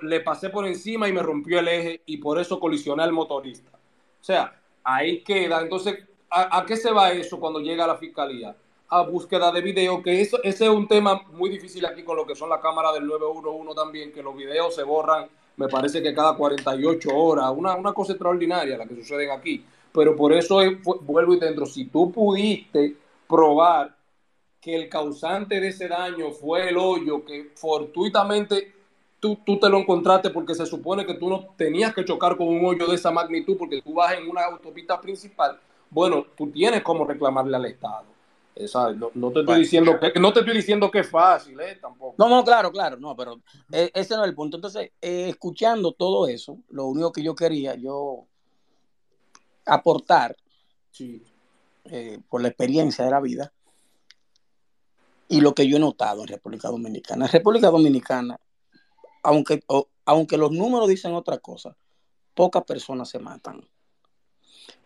le pasé por encima y me rompió el eje y por eso colisioné al motorista. O sea, ahí queda. Entonces, ¿a, qué se va eso cuando llega a la fiscalía? A búsqueda de video, que eso, ese es un tema muy difícil aquí con lo que son las cámaras del 911 también, que los videos se borran, me parece que cada 48 horas, una, una cosa extraordinaria la que suceden aquí. Pero por eso vuelvo y dentro, si tú pudiste probar que el causante de ese daño fue el hoyo que fortuitamente tú, te lo encontraste porque se supone que tú no tenías que chocar con un hoyo de esa magnitud porque tú vas en una autopista principal, bueno, tú tienes como reclamarle al Estado. No, te estoy diciendo que, no te estoy diciendo que es fácil, ¿eh? Tampoco. No, no, claro, claro, no, pero eh, ese no es el punto. Entonces, eh, escuchando todo eso, lo único que yo quería, yo aportar, eh, por la experiencia de la vida, y lo que yo he notado en República Dominicana. En República Dominicana, aunque, aunque los números dicen otra cosa, pocas personas se matan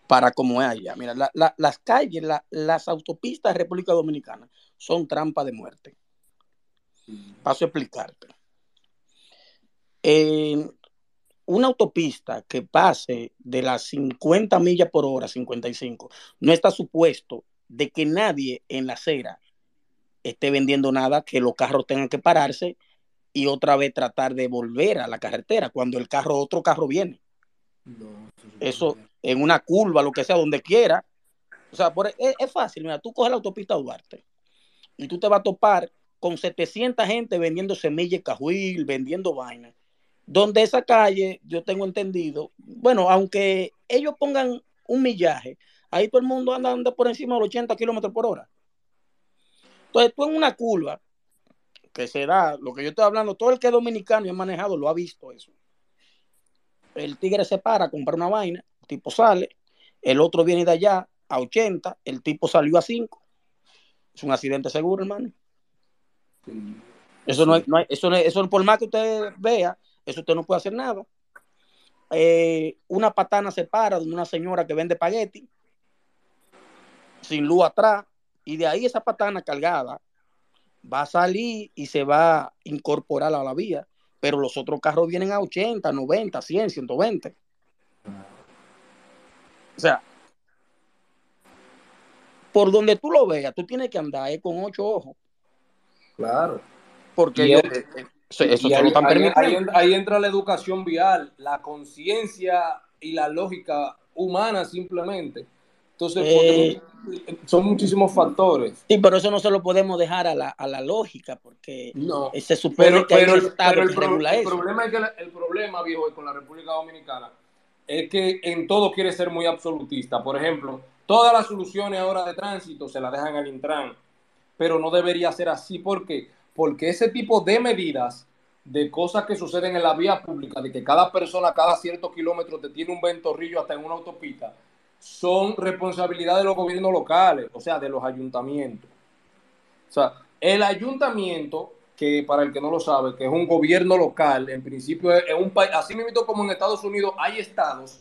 para como es allá. Mira, las calles, las autopistas de República Dominicana son trampa de muerte. Paso a explicarte. En una autopista que pase de las 50 millas por hora, 55, no está supuesto de que nadie en la acera esté vendiendo nada, que los carros tengan que pararse y otra vez tratar de volver a la carretera cuando el carro, otro carro viene. eso en una curva, lo que sea, donde quiera. O sea, por, es, es, fácil. Mira, tú coges la autopista Duarte y tú te vas a topar con 700 gente vendiendo semillas cajuil, vendiendo vainas. Donde esa calle, yo tengo entendido, bueno, aunque ellos pongan un millaje, ahí todo el mundo anda, anda por encima de los 80 kilómetros por hora. Entonces, tú en una curva que se da, lo que yo estoy hablando, todo el que es dominicano y ha manejado lo ha visto eso. El tigre se para a comprar una vaina, el tipo sale, el otro viene de allá a 80, el tipo salió a 5. Es un accidente seguro, hermano. Eso no, hay, no hay, eso, por más que usted vea, eso usted no puede hacer nada. Eh, una patana se para de una señora que vende espagueti sin luz atrás y de ahí esa patana cargada va a salir y se va a incorporar a la vía, pero los otros carros vienen a 80, 90, 100, 120. O sea, por donde tú lo veas, tú tienes que andar eh, con ocho ojos. Claro. Porque Y el- eso, eso Y te ahí, lo están ahí- permitiendo. ahí- ahí entra la educación vial, la conciencia y la lógica humana simplemente. Entonces, Eh. son muchísimos factores. Sí, pero eso no se lo podemos dejar a la, a la lógica, porque No. eh, se supone Pero, que hay pero, un el, Estado pero el que pro- regula el eso. problema es que la- el problema, viejo, con la República Dominicana es que en todo quiere ser muy absolutista. Por ejemplo, todas las soluciones ahora de tránsito se las dejan al Intran, pero no debería ser así. ¿Por qué? Porque ese tipo de medidas, de cosas que suceden en la vía pública, de que cada persona cada ciertos kilómetros te tiene un ventorrillo hasta en una autopista, son responsabilidad de los gobiernos locales, o sea, de los ayuntamientos. O sea, el ayuntamiento, que para el que no lo sabe, que es un gobierno local, en principio es, un país, así mismo como en Estados Unidos hay estados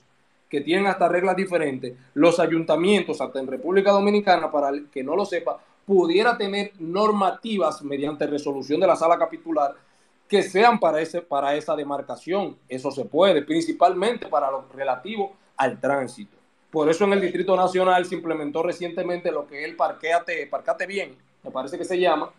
que tienen hasta reglas diferentes, los ayuntamientos, hasta en República Dominicana, para el que no lo sepa, pudiera tener normativas mediante resolución de la sala capitular que sean para, ese, para esa demarcación. Eso se puede, principalmente para lo relativo al tránsito. Por eso en el Distrito Nacional se implementó recientemente lo que es el parqueate, parqueate bien, me parece que se llama,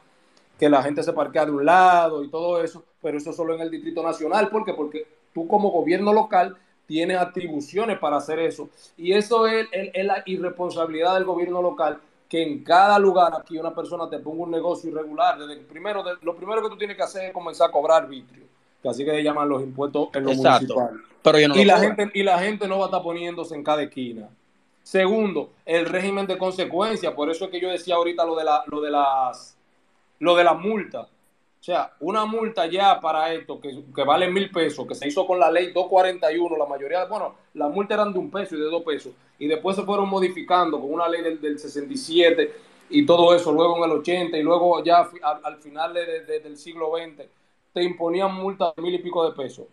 que la gente se parquea de un lado y todo eso, pero eso solo en el Distrito Nacional. ¿Por qué? Porque tú como gobierno local tienes atribuciones para hacer eso. Y eso es, es- la irresponsabilidad del gobierno local, que en cada lugar aquí una persona te ponga un negocio irregular. Desde primero, de- lo primero que tú tienes que hacer es comenzar a cobrar arbitrio, que así que se llaman los impuestos en lo Exacto. municipal Pero yo no y lo la gente y la gente no va a estar poniéndose en cada esquina. Segundo, el régimen de consecuencias, por eso es que yo decía ahorita lo de la lo de las lo de la multa. O sea, una multa ya para esto que, que vale mil pesos, que se hizo con la ley 241, la mayoría, bueno, las multas eran de un peso y de dos pesos, y después se fueron modificando con una ley del, del 67 y todo eso, luego en el 80 y luego ya al, al final de- de- del siglo XX, te imponían multas de mil y pico de pesos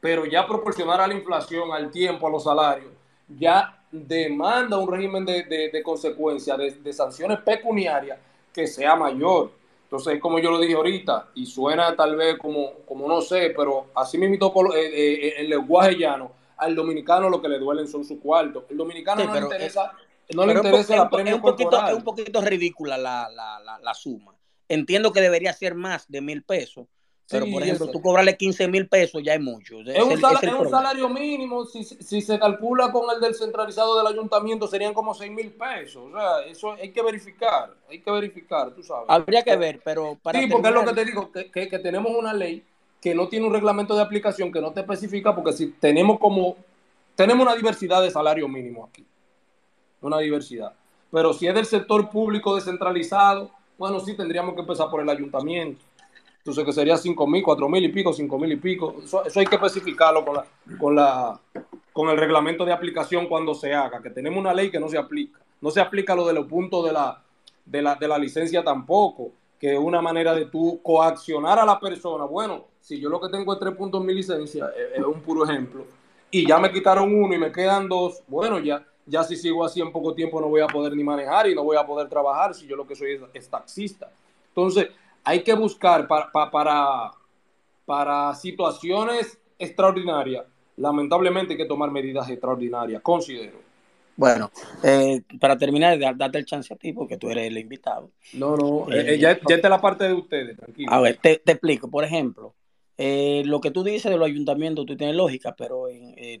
pero ya proporcionar a la inflación, al tiempo, a los salarios, ya demanda un régimen de, de, de consecuencias, de, de sanciones pecuniarias que sea mayor. Entonces, como yo lo dije ahorita, y suena tal vez como, como no sé, pero así mismo eh, eh, el lenguaje llano, al dominicano lo que le duelen son sus cuartos. El dominicano Sí, no le es- interesa, no le interesa la premio es un poquito, corporal. es un poquito ridícula la, la, la, la suma. Entiendo que debería ser más de mil pesos, pero Sí, por ejemplo, eso. tú cobrarle 15 mil pesos ya es mucho. Es un, el- es un salario mínimo, si, si se calcula con el del centralizado del ayuntamiento serían como 6 mil pesos. O sea, eso hay que verificar, hay que verificar, tú sabes. Habría que ver, pero para sí, porque es lo que te digo, que, que- que tenemos una ley que no tiene un reglamento de aplicación que no te especifica, porque si tenemos como, tenemos una diversidad de salario mínimo aquí, una diversidad. Pero si es del sector público descentralizado, bueno, sí tendríamos que empezar por el ayuntamiento. Entonces, que sería 5 mil, 4 mil y pico, 5 mil y pico. Eso, hay que especificarlo con, la, con, la, con el reglamento de aplicación cuando se haga, que tenemos una ley que no se aplica. No se aplica lo de los puntos de la, de la, de la licencia tampoco, que es una manera de tú coaccionar a la persona. Bueno, si yo lo que tengo es tres puntos en mi licencia, es, es un puro ejemplo, y ya me quitaron uno y me quedan dos, bueno, ya, ya si sigo así en poco tiempo no voy a poder ni manejar y no voy a poder trabajar si yo lo que soy es taxista. Entonces, hay que buscar para, para, para, situaciones extraordinarias, lamentablemente hay que tomar medidas extraordinarias, considero. Bueno, eh, para terminar, darte el chance a ti, porque tú eres el invitado. No, no, eh, eh, ya, ya está la parte de ustedes, tranquilo. A ver, te, te explico. Por ejemplo, lo que tú dices de los ayuntamientos, tú tienes lógica, pero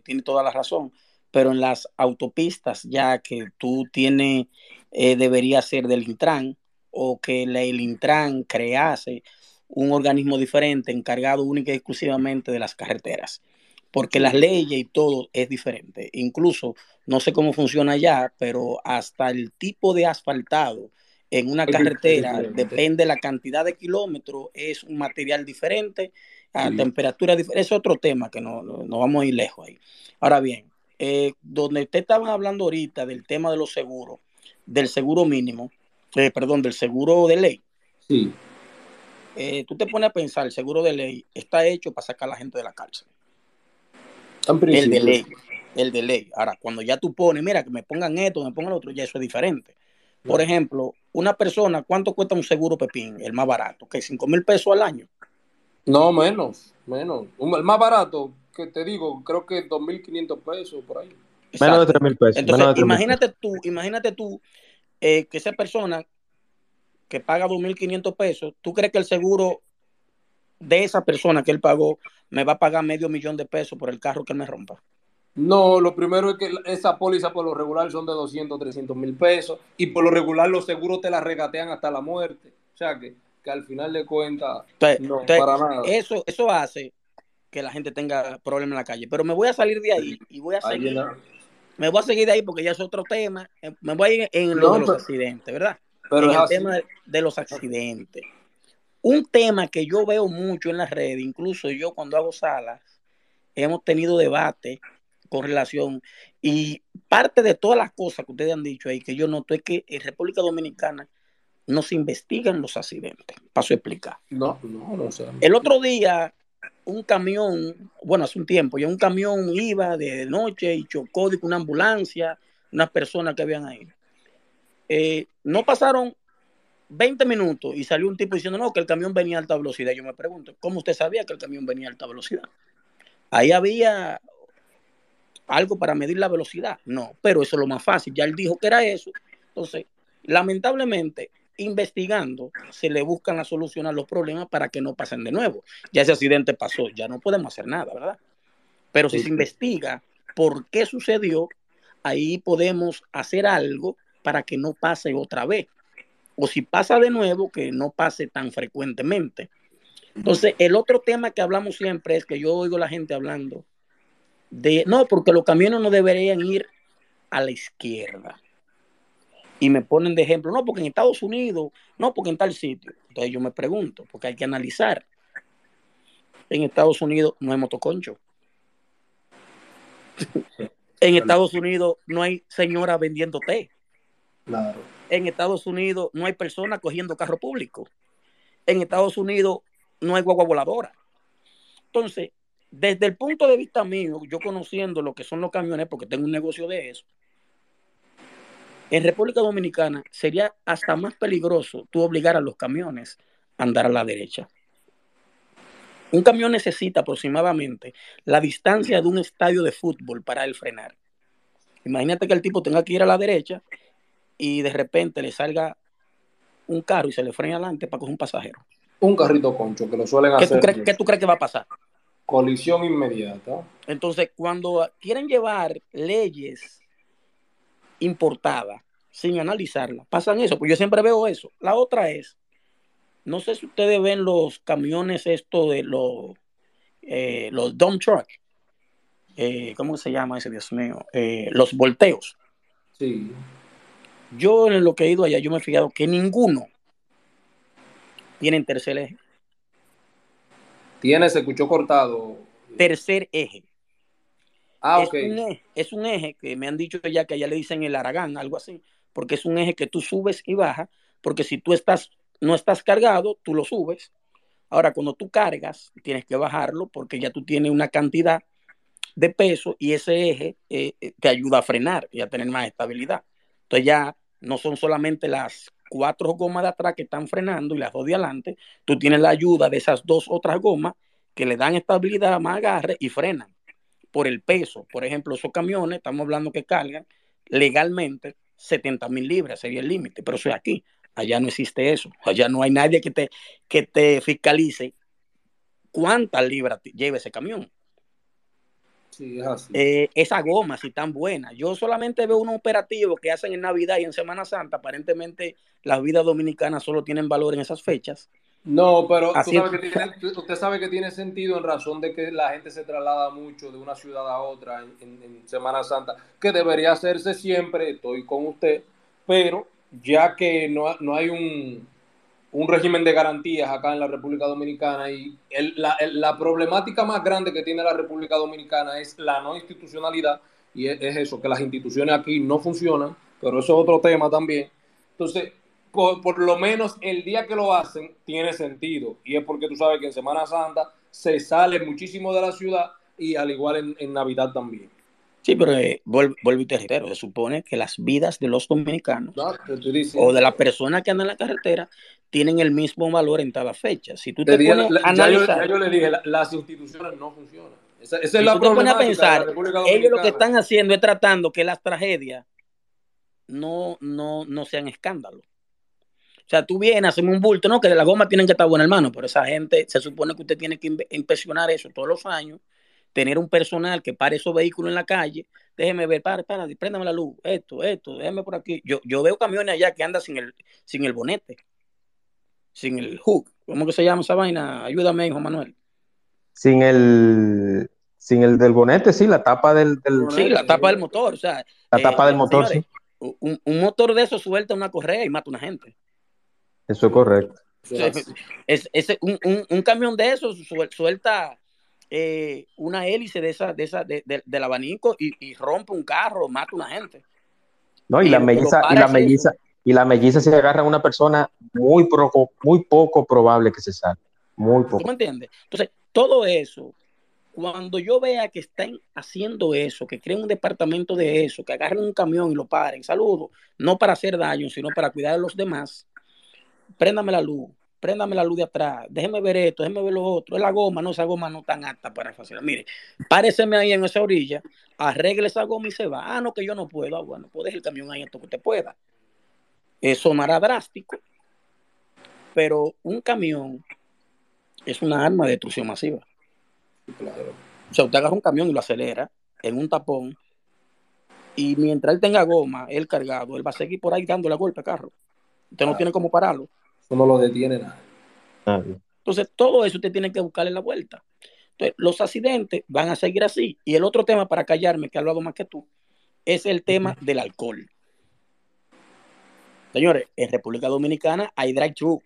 tiene toda la razón. Pero en las autopistas, ya que tú tienes, debería ser del Intran, o que el Intran crease un organismo diferente encargado única y exclusivamente de las carreteras porque las leyes y todo es diferente. Incluso, no sé cómo funciona allá, pero hasta el tipo de asfaltado en una carretera, depende de la cantidad de kilómetros, es un material diferente, a temperatura diferente. Es otro tema que no, no, vamos a ir lejos ahí. Ahora bien, eh, donde usted estaba hablando ahorita del tema de los seguros, del seguro mínimo, eh, perdón, del seguro de ley. Sí. Eh, tú te pones a pensar, el seguro de ley está hecho para sacar a la gente de la cárcel. El de ley. El de ley. Ahora, cuando ya tú pones, mira, que me pongan esto, me pongan lo otro, ya eso es diferente. Por ejemplo, una persona, ¿cuánto cuesta un seguro Pepín? El más barato, que 5 mil pesos al año. No, menos, menos. el más barato, que te digo, creo que 2.500 pesos por ahí. Menos de 3 mil pesos. Entonces, imagínate tú, imagínate tú eh, que esa persona que paga 2.500 pesos, ¿tú crees que el seguro de esa persona que él pagó me va a pagar medio millón de pesos por el carro que él me rompa. No, lo primero es que esa póliza por lo regular son de 200, 300 mil pesos y por lo regular los seguros te la regatean hasta la muerte. O sea que, que al final de cuentas, no, para nada. Eso, eso hace que la gente tenga problemas en la calle. Pero me voy a salir de ahí y voy a seguir. Me voy a seguir de ahí porque ya es otro tema. Me voy a ir en lo de los accidentes, ¿verdad? Pero en el tema de los accidentes. Un tema que yo veo mucho en las redes, incluso yo cuando hago salas, hemos tenido debate con relación y parte de todas las cosas que ustedes han dicho ahí que yo noto es que en República Dominicana no se investigan los accidentes. Paso a explicar. No, no, no sé. El otro día un camión, bueno, hace un tiempo, ya un camión iba de noche y chocó con una ambulancia, unas personas que habían ahí. Eh, no pasaron 20 minutos y salió un tipo diciendo, no, que el camión venía a alta velocidad. Yo me pregunto, ¿cómo usted sabía que el camión venía a alta velocidad? Ahí había algo para medir la velocidad. No, pero eso es lo más fácil. Ya él dijo que era eso. Entonces, lamentablemente, investigando, se le buscan a solucionar los problemas para que no pasen de nuevo. Ya ese accidente pasó, ya no podemos hacer nada, ¿verdad? Pero si se investiga por qué sucedió, ahí podemos hacer algo para que no pase otra vez o si pasa de nuevo, que no pase tan frecuentemente. Entonces, el otro tema que hablamos siempre es que yo oigo a la gente hablando de, no, porque los camiones no deberían ir a la izquierda. Y me ponen de ejemplo, no, porque en Estados Unidos, no, porque en tal sitio. Entonces yo me pregunto, porque hay que analizar. En Estados Unidos no hay motoconcho. en Estados Unidos no hay señora vendiendo té. Claro en Estados Unidos no hay personas cogiendo carro público. En Estados Unidos no hay guagua voladora. Entonces, desde el punto de vista mío, yo conociendo lo que son los camiones, porque tengo un negocio de eso, en República Dominicana sería hasta más peligroso tú obligar a los camiones a andar a la derecha. Un camión necesita aproximadamente la distancia de un estadio de fútbol para él frenar. Imagínate que el tipo tenga que ir a la derecha y de repente le salga un carro y se le frena adelante para coger un pasajero. Un carrito concho, que lo suelen ¿Qué hacer. Tú crees, ¿Qué tú crees que va a pasar? Colisión inmediata. Entonces, cuando quieren llevar leyes importadas sin analizarlas, pasan eso, pues yo siempre veo eso. La otra es, no sé si ustedes ven los camiones esto de los, eh, los dump truck, eh, ¿cómo se llama ese, Dios mío? Eh, los volteos. Sí. Yo en lo que he ido allá, yo me he fijado que ninguno tiene tercer eje. Tiene, se escuchó cortado. Tercer eje. Ah, es ok. Un eje, es un eje que me han dicho ya que allá le dicen el Aragán, algo así, porque es un eje que tú subes y bajas, porque si tú estás, no estás cargado, tú lo subes. Ahora, cuando tú cargas, tienes que bajarlo porque ya tú tienes una cantidad de peso y ese eje eh, eh te ayuda a frenar y a tener más estabilidad. Entonces ya no son solamente las cuatro gomas de atrás que están frenando y las dos de adelante, tú tienes la ayuda de esas dos otras gomas que le dan estabilidad, más agarre y frenan por el peso. Por ejemplo, esos camiones, estamos hablando que cargan legalmente 70 mil libras sería el límite, pero eso es aquí. Allá no existe eso. Allá no hay nadie que te, que te fiscalice cuántas libras lleva ese camión. Sí, es así. Eh, esa goma, si tan buena. Yo solamente veo unos operativos que hacen en Navidad y en Semana Santa. Aparentemente las vidas dominicanas solo tienen valor en esas fechas. No, pero tú Así sabes que tiene- usted sabe que tiene sentido en razón de que la gente se traslada mucho de una ciudad a otra en, en- en Semana Santa, que debería hacerse siempre, estoy con usted, pero ya que no, no hay un, un régimen de garantías acá en la República Dominicana y el- la, el- la problemática más grande que tiene la República Dominicana es la no institucionalidad y es, es eso, que las instituciones aquí no funcionan, pero eso es otro tema también. Entonces, por, por lo menos el día que lo hacen tiene sentido. Y es porque tú sabes que en Semana Santa se sale muchísimo de la ciudad y al igual en, en Navidad también. Sí, pero eh, vuel- vuelvo y te reitero, se supone que las vidas de los dominicanos diciendo. o de las personas que andan en la carretera tienen el mismo valor en cada fecha. Si tú Te te pones la- a ya, yo, analizar, ya yo le dije, la- las instituciones no funcionan. Esa, esa es la tú te pones a pensar, ellos lo que están haciendo es tratando que las tragedias no, no, no sean escándalos. O sea, tú vienes, hacemos un bulto, no, que de la goma tienen que estar buenas, hermano, pero esa gente, se supone que usted tiene que inspeccionar eso todos los años, tener un personal que pare esos vehículos en la calle, déjeme ver, para, para, préndame la luz, esto, esto, déjeme por aquí. Yo, yo veo camiones allá que andan sin el, sin el bonete, sin el hook, ¿cómo que se llama esa vaina? Ayúdame, hijo Manuel. Sin el, sin el del bonete, sí, la tapa del, del- Sí, la tapa del motor, o sea, la eh, tapa del motor, señores, sí. un, un motor de eso suelta una correa y mata a una gente. Eso es correcto. Es un, un- un camión de esos suel- suelta eh, una hélice de esa, de esa, de- de- del abanico y, y rompe un carro, mata a una gente. ¿no? Y Y la melliza, y la melliza, y la melliza se agarra a una persona muy poco, muy poco probable que se salve. Muy ¿Tú poco. me entiendes? Entonces, todo eso, cuando yo vea que están haciendo eso, que creen un departamento de eso, que agarren un camión y lo paren, saludo, no para hacer daño, sino para cuidar a los demás, préndame la luz, préndame la luz de atrás, déjeme ver esto, déjeme ver lo otro, es la goma, no, esa goma no tan apta para facilitar. Mire, páreseme ahí en esa orilla, arregle esa goma y se va. Ah, no, que yo no puedo. Ah, bueno, pues deje el camión ahí hasta que usted pueda. Eso sonará drástico, pero un camión es una arma de destrucción masiva. Claro. O sea, usted agarra un camión y lo acelera en un tapón y mientras él tenga goma, él cargado, él va a seguir por ahí dándole golpe al carro. Usted no tiene cómo pararlo. Eso no lo detiene nada. Entonces, todo eso usted tiene que buscarle la vuelta. Entonces, los accidentes van a seguir así. Y el otro tema, para callarme, que he hablado más que tú, es el tema del alcohol. Señores, en República Dominicana hay drive-thru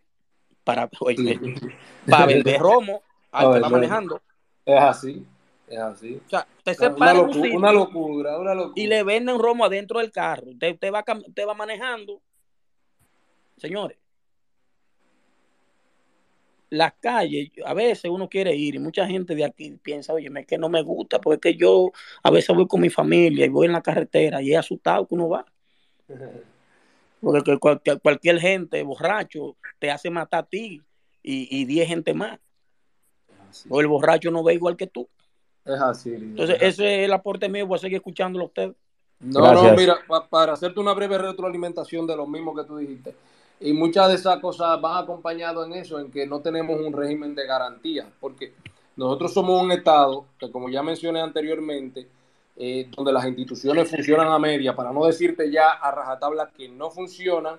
para, para beber romo al A que va manejando. Es así. Es así. O sea, usted se Una, para una locura, una locura. y le venden romo adentro del carro. Usted, usted va, usted va manejando. Señores, las calles, a veces uno quiere ir y mucha gente de aquí piensa, oye, es que no me gusta, porque es que yo a veces voy con mi familia y voy en la carretera y es asustado que uno va. Porque que cualquier, cualquier gente borracho te hace matar a ti y, y 10 gente más. O el borracho no ve igual que tú. Es así. Entonces, es así. ese es el aporte mío. Voy a seguir escuchándolo a usted. No, Gracias. no, mira, pa- para hacerte una breve retroalimentación de lo mismo que tú dijiste. Y muchas de esas cosas van acompañadas en eso, en que no tenemos un régimen de garantía, porque nosotros somos un Estado que, como ya mencioné anteriormente, eh, donde las instituciones funcionan a media, para no decirte ya a rajatabla que no funcionan,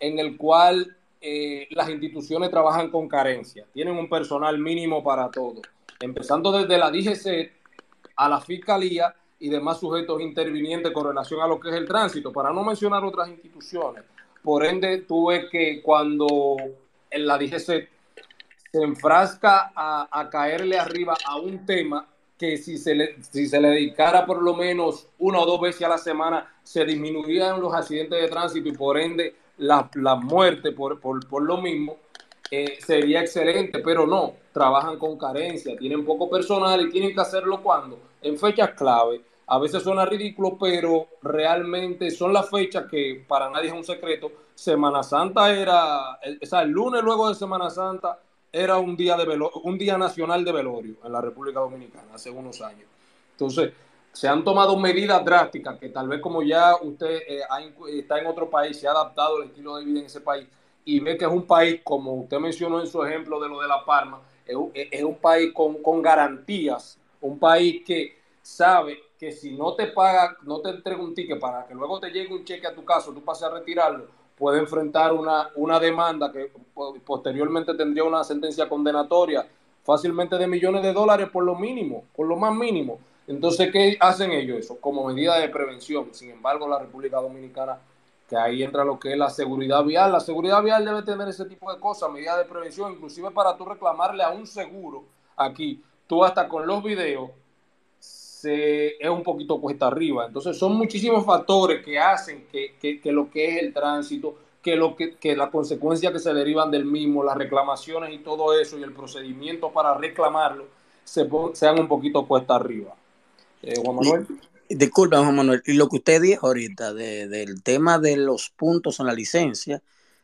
en el cual eh, las instituciones trabajan con carencia, tienen un personal mínimo para todo, empezando desde la DGC a la Fiscalía y demás sujetos intervinientes con relación a lo que es el tránsito, para no mencionar otras instituciones. Por ende, tuve que cuando la DGC se enfrasca a, a caerle arriba a un tema que si se, le, si se le dedicara por lo menos una o dos veces a la semana, se disminuirían los accidentes de tránsito y por ende la, la muerte por, por, por lo mismo, eh, sería excelente, pero no, trabajan con carencia, tienen poco personal y tienen que hacerlo cuando, en fechas clave. A veces suena ridículo, pero realmente son las fechas que para nadie es un secreto. Semana Santa era, o sea, el lunes luego de Semana Santa era un día de velo- un día nacional de velorio en la República Dominicana hace unos años. Entonces, se han tomado medidas drásticas que tal vez como ya usted eh, está en otro país, se ha adaptado el estilo de vida en ese país y ve que es un país, como usted mencionó en su ejemplo de lo de La Palma, es, un país con, con, garantías, un país que sabe que si no te paga, no te entrega un ticket para que luego te llegue un cheque a tu casa, tú pases a retirarlo, puede enfrentar una, una demanda que posteriormente tendría una sentencia condenatoria fácilmente de millones de dólares por lo mínimo, por lo más mínimo. Entonces, ¿qué hacen ellos eso? Como medida de prevención. Sin embargo, la República Dominicana, que ahí entra lo que es la seguridad vial, la seguridad vial debe tener ese tipo de cosas, medidas de prevención, inclusive para tú reclamarle a un seguro aquí, tú hasta con los videos, se, es un poquito cuesta arriba. Entonces, son muchísimos factores que hacen que, que, lo que es el tránsito, que, lo que, que las consecuencias que se derivan del mismo, las reclamaciones y todo eso, y el procedimiento para reclamarlo, se, sean un poquito cuesta arriba. Eh, Juan Manuel. disculpa, Juan Manuel, y lo que usted dijo ahorita del tema de los puntos en la licencia,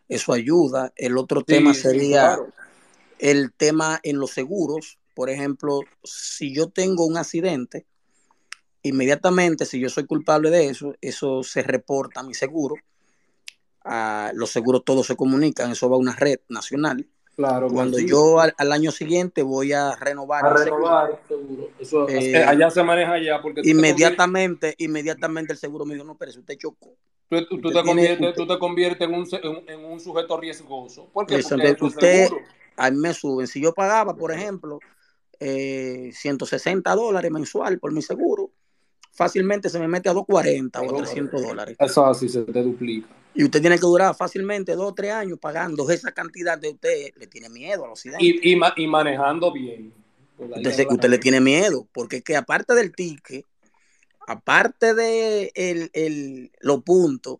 eso ayuda. El otro tema sería el tema en los seguros. Por ejemplo, si yo tengo un accidente, inmediatamente, si yo soy culpable de eso, eso se reporta a mi seguro. A los seguros todos se comunican, eso va a una red nacional Claro, Cuando yo al, año siguiente voy a renovar. A renovar, seguro. Eso, eh, allá se maneja ya. Porque inmediatamente, inmediatamente el seguro me dijo, no, pero si usted chocó. Tú, tú, te, conviertes, tú te conviertes en un, en, un sujeto riesgoso. ¿Por qué? Porque usted, a mí me suben. Si yo pagaba, por ejemplo, eh, 160 dólares mensual por mi seguro, fácilmente se me mete a 240 o a 300 dólares. Eso así se te duplica. Y usted tiene que durar fácilmente dos o tres años pagando esa cantidad de usted. Le tiene miedo a los Y, y, manejando bien. Usted, usted le tiene miedo, porque que aparte del ticket, aparte de el, el, los puntos,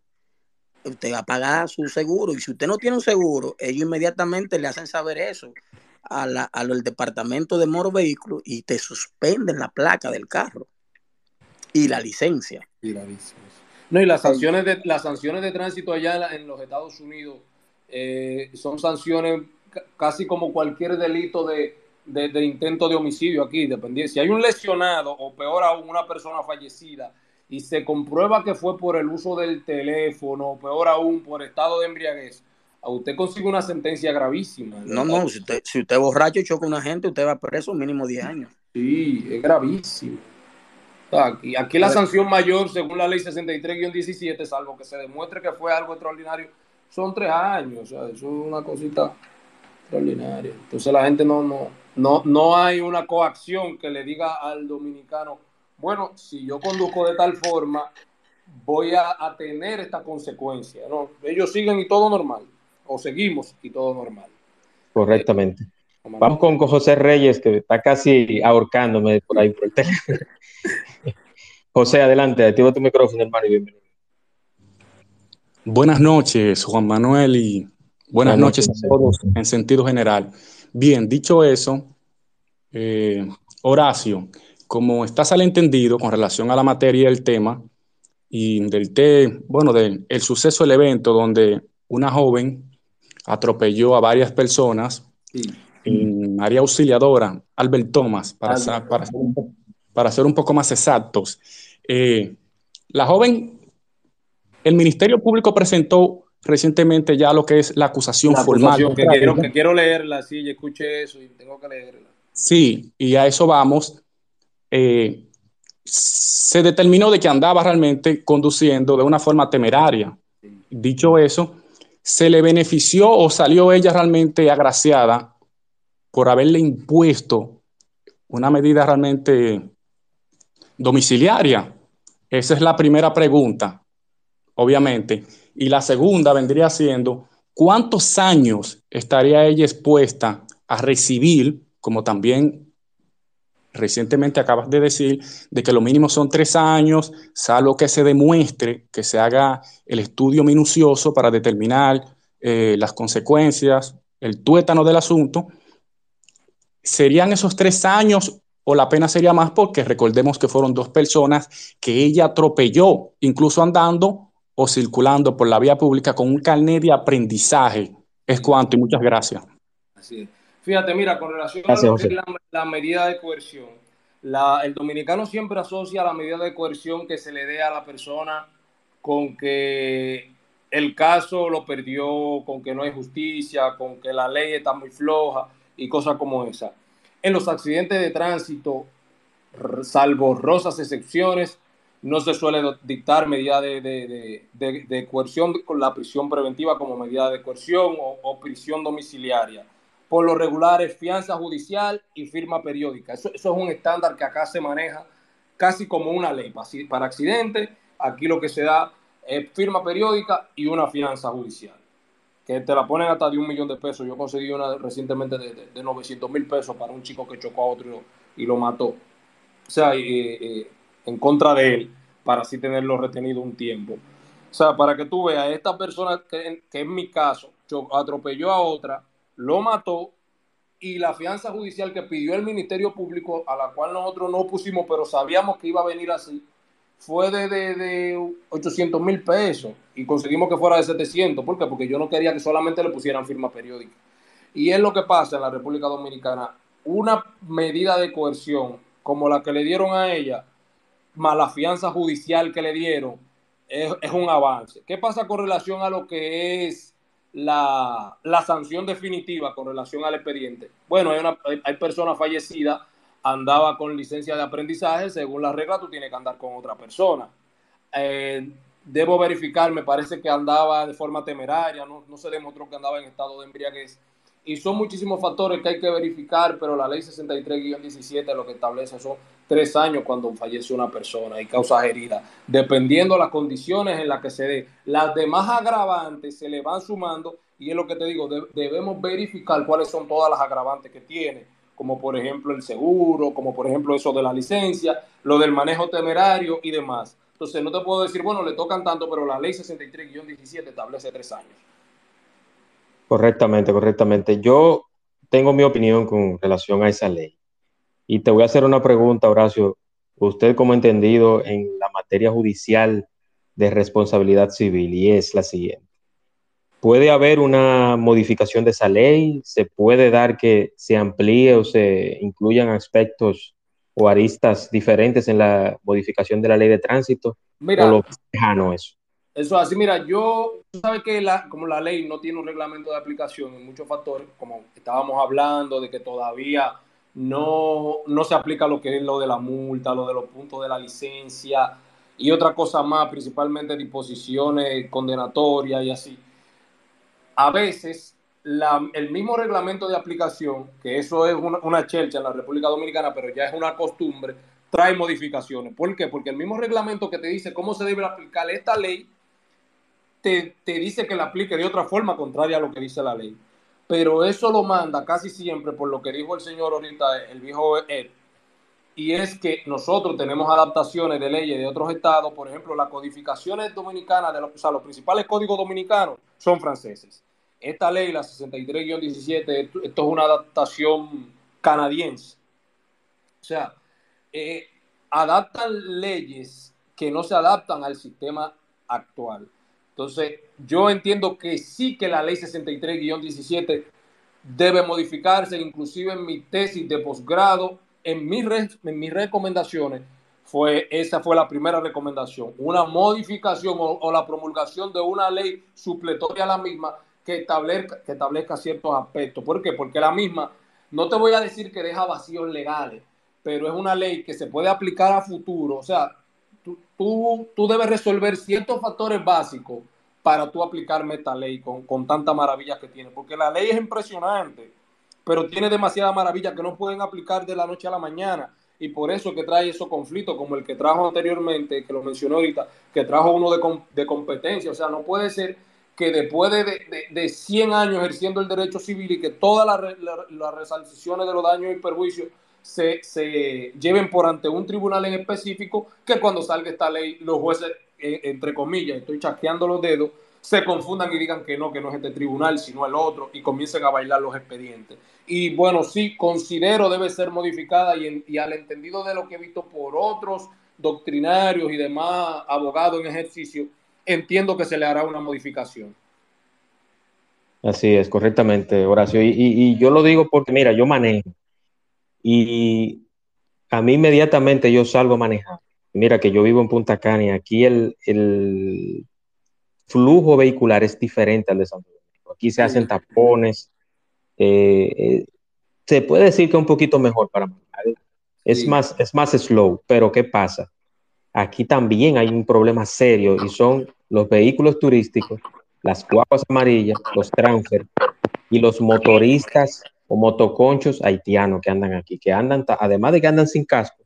usted va a pagar su seguro. Y si usted no tiene un seguro, ellos inmediatamente le hacen saber eso al departamento de moro vehículos y te suspenden la placa del carro y la licencia. Y la licencia. No, y las sanciones de, las sanciones de tránsito allá en los Estados Unidos eh, son sanciones casi como cualquier delito de, intento de homicidio aquí, dependiendo. Si hay un lesionado o peor aún una persona fallecida y se comprueba que fue por el uso del teléfono o peor aún por estado de embriaguez, a usted consigue una sentencia gravísima. No, no, si usted, si usted borracho y choca a una gente, usted va preso mínimo 10 años. Sí, es gravísimo. Aquí, aquí la sanción mayor, según la ley 63-17, salvo que se demuestre que fue algo extraordinario, son tres años. O sea, eso es una cosita extraordinaria. Entonces la gente no, no, no, no hay una coacción que le diga al dominicano, bueno, si yo conduzco de tal forma, voy a, tener esta consecuencia. No, ellos siguen y todo normal. O seguimos y todo normal. Correctamente. Vamos con José Reyes, que está casi ahorcándome por ahí por el teléfono. José, adelante, activa tu micrófono, hermano, y bienvenido. Buenas noches, Juan Manuel, y buenas, noches, a todos en sentido general. Bien, dicho eso, eh, Horacio, como estás al entendido con relación a la materia del tema y del té, bueno, del el suceso del evento donde una joven atropelló a varias personas en área auxiliadora, Albert Thomas, para, para, para ser un poco más exactos. Eh, la joven, el Ministerio Público presentó recientemente ya lo que es la acusación, formal. Que quiero, que quiero leerla, sí, yo escuché eso y tengo que leerla. Sí, y a eso vamos. Eh, se determinó de que andaba realmente conduciendo de una forma temeraria. Dicho eso, se le benefició o salió ella realmente agraciada por haberle impuesto una medida realmente domiciliaria? Esa es la primera pregunta, obviamente. Y la segunda vendría siendo, ¿cuántos años estaría ella expuesta a recibir, como también recientemente acabas de decir, de que lo mínimo son tres años, salvo que se demuestre, que se haga el estudio minucioso para determinar eh, las consecuencias, el tuétano del asunto, ¿serían esos tres años o la pena sería más porque recordemos que fueron dos personas que ella atropelló, incluso andando o circulando por la vía pública con un carnet de aprendizaje. Es cuanto y muchas gracias. Así es. Fíjate, mira, con relación a la, medida de coerción, La, el dominicano siempre asocia la medida de coerción que se le dé a la persona con que el caso lo perdió, con que no hay justicia, con que la ley está muy floja y cosas como esa. En los accidentes de tránsito, salvo rosas excepciones, no se suele dictar medida de, de, de, coerción con la prisión preventiva como medida de coerción o, o, prisión domiciliaria. Por lo regular es fianza judicial y firma periódica. Eso, eso, es un estándar que acá se maneja casi como una ley. Para accidentes, aquí lo que se da es firma periódica y una fianza judicial. Que te la ponen hasta de un millón de pesos. Yo conseguí una recientemente de, de 900 mil pesos para un chico que chocó a otro y lo, mató. O sea, eh, eh, en contra de él para así tenerlo retenido un tiempo. O sea, para que tú veas, esta persona que, que en mi caso atropelló a otra, lo mató y la fianza judicial que pidió el Ministerio Público, a la cual nosotros no pusimos, pero sabíamos que iba a venir así, fue de, de, de 800 mil pesos y conseguimos que fuera de 700. ¿Por qué? Porque yo no quería que solamente le pusieran firma periódica. Y es lo que pasa en la República Dominicana. Una medida de coerción como la que le dieron a ella, más la fianza judicial que le dieron, es, es, un avance. ¿Qué pasa con relación a lo que es la, la sanción definitiva con relación al expediente? Bueno, hay, una, hay, personas fallecidas, andaba con licencia de aprendizaje, según la regla tú tienes que andar con otra persona. Eh, debo verificar, me parece que andaba de forma temeraria, no, no se demostró que andaba en estado de embriaguez y son muchísimos factores que hay que verificar, pero la ley 63-17 lo que establece son tres años cuando fallece una persona y causas heridas, dependiendo de las condiciones en las que se dé. Las demás agravantes se le van sumando y es lo que te digo, de, debemos verificar cuáles son todas las agravantes que tiene, como por ejemplo el seguro, como por ejemplo eso de la licencia, lo del manejo temerario y demás. Entonces no te puedo decir, bueno, le tocan tanto, pero la ley 63-17 establece tres años. Correctamente, correctamente. Yo tengo mi opinión con relación a esa ley. Y te voy a hacer una pregunta, Horacio. Usted como entendido en la materia judicial de responsabilidad civil y es la siguiente. ¿Puede haber una modificación de esa ley? ¿Se puede dar que se amplíe o se incluyan aspectos o aristas diferentes en la modificación de la ley de tránsito? Mira, ¿O lo lejano eso? Eso así, mira, yo, tú sabes que la, como la ley no tiene un reglamento de aplicación en muchos factores, como estábamos hablando de que todavía no, no se aplica lo que es lo de la multa, lo de los puntos de la licencia y otra cosa más, principalmente disposiciones condenatorias y así. A veces el mismo reglamento de aplicación, que eso es una, chelcha en la República Dominicana, pero ya es una costumbre, trae modificaciones. ¿Por qué? Porque el mismo reglamento que te dice cómo se debe aplicar esta ley, te, dice que la aplique de otra forma contraria a lo que dice la ley. Pero eso lo manda casi siempre por lo que dijo el señor ahorita, el viejo Ed, y es que nosotros tenemos adaptaciones de leyes de otros estados, por ejemplo, las codificaciones dominicanas, de o sea, los principales códigos dominicanos son franceses. Esta ley, la 63-17, esto, es una adaptación canadiense. O sea, eh, adaptan leyes que no se adaptan al sistema actual. Entonces, yo entiendo que sí que la ley 63-17 debe modificarse, inclusive en mi tesis de posgrado, en, mi re, en mis recomendaciones, fue, esa fue la primera recomendación, una modificación o, la promulgación de una ley supletoria a la misma que establezca, que establezca ciertos aspectos. ¿Por qué? Porque la misma, no te voy a decir que deja vacíos legales, pero es una ley que se puede aplicar a futuro. O sea, tú, tú, debes resolver ciertos factores básicos para tú aplicarme esta ley con, con tanta maravilla que tiene, porque la ley es impresionante, pero tiene demasiada maravilla que no pueden aplicar de la noche a la mañana y por eso que trae esos conflictos como el que trajo anteriormente, que lo mencioné ahorita, que trajo uno de, de competencia, o sea, no puede ser que después de, de, de, 100 años ejerciendo el derecho civil y que todas las la, la resarciciones de los daños y perjuicios se, se, lleven por ante un tribunal en específico, que cuando salga esta ley, los jueces, eh, entre comillas, estoy chasqueando los dedos, se confundan y digan que no, que no es este tribunal, sino el otro, y comiencen a bailar los expedientes. Y bueno, sí, considero debe ser modificada y, en, y al entendido de lo que he visto por otros doctrinarios y demás abogados en ejercicio, entiendo que se le hará una modificación. Así es, correctamente, Horacio. Y, y, y yo lo digo porque, mira, yo manejo y a mí inmediatamente yo salgo a manejar. Mira que yo vivo en Punta Cana y aquí el, el flujo vehicular es diferente al de Santo Domingo. Aquí se hacen tapones. eh, eh, se puede decir que un poquito mejor para manejar. Es, Sí. más, es más slow, pero ¿qué pasa? Aquí también hay un problema serio y son los vehículos turísticos, las guaguas amarillas, los transfer y los motoristas o motoconchos haitianos que andan aquí, que andan, además de que andan sin casco,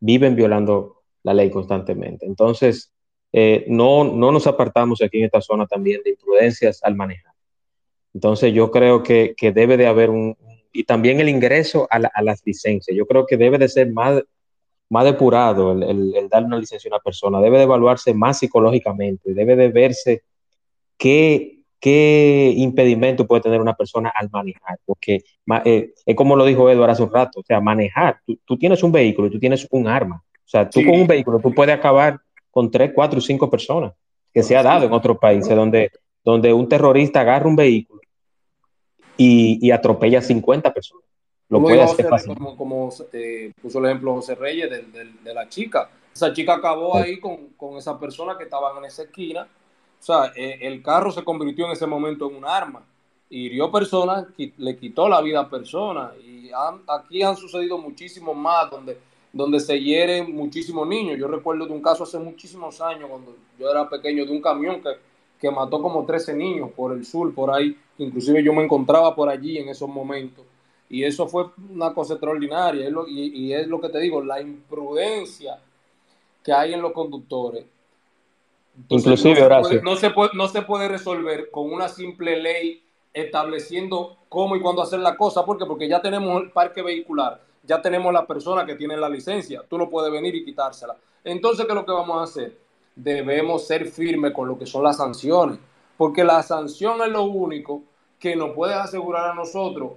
viven violando la ley constantemente. Entonces, eh, no, no nos apartamos aquí en esta zona también de imprudencias al manejar. Entonces, yo creo que, que debe de haber un, y también el ingreso a las licencias. Yo creo que debe de ser más, más depurado el, el, el dar una licencia a una persona, debe de evaluarse más psicológicamente, debe de verse qué, qué impedimento puede tener una persona al manejar, porque eh, es como lo dijo Eduardo hace un rato, o sea, manejar, tú, tú tienes un vehículo y tú tienes un arma, o sea, tú Sí. con un vehículo tú puedes acabar con tres, cuatro cinco personas, que se ha dado en otros países donde, donde un terrorista agarra un vehículo y, y atropella a 50 personas. Lo Como puede hacer José- como, como, eh, puso el ejemplo José Reyes de, de- de la chica. Esa chica acabó ahí con, con esa persona que estaban en esa esquina. O sea, eh, el carro se convirtió en ese momento en un arma. Hirió personas, le quitó la vida a personas. Y han- aquí han sucedido muchísimos más donde, donde se hieren muchísimos niños. Yo recuerdo de un caso hace muchísimos años, cuando yo era pequeño, de un camión que, que mató como 13 niños por el sur, por ahí. Inclusive yo me encontraba por allí en esos momentos. Y eso fue una cosa extraordinaria. Es lo- y, y es lo que te digo, la imprudencia que hay en los conductores. Inclusive, no se, Horacio. puede, no, se puede, no se puede resolver con una simple ley estableciendo cómo y cuándo hacer la cosa. ¿Por qué? Porque ya tenemos el parque vehicular, ya tenemos la persona que tiene la licencia. Tú no puedes venir y quitársela. Entonces, ¿qué es lo que vamos a hacer? Debemos ser firmes con lo que son las sanciones. Porque la sanción es lo único que nos puede asegurar a nosotros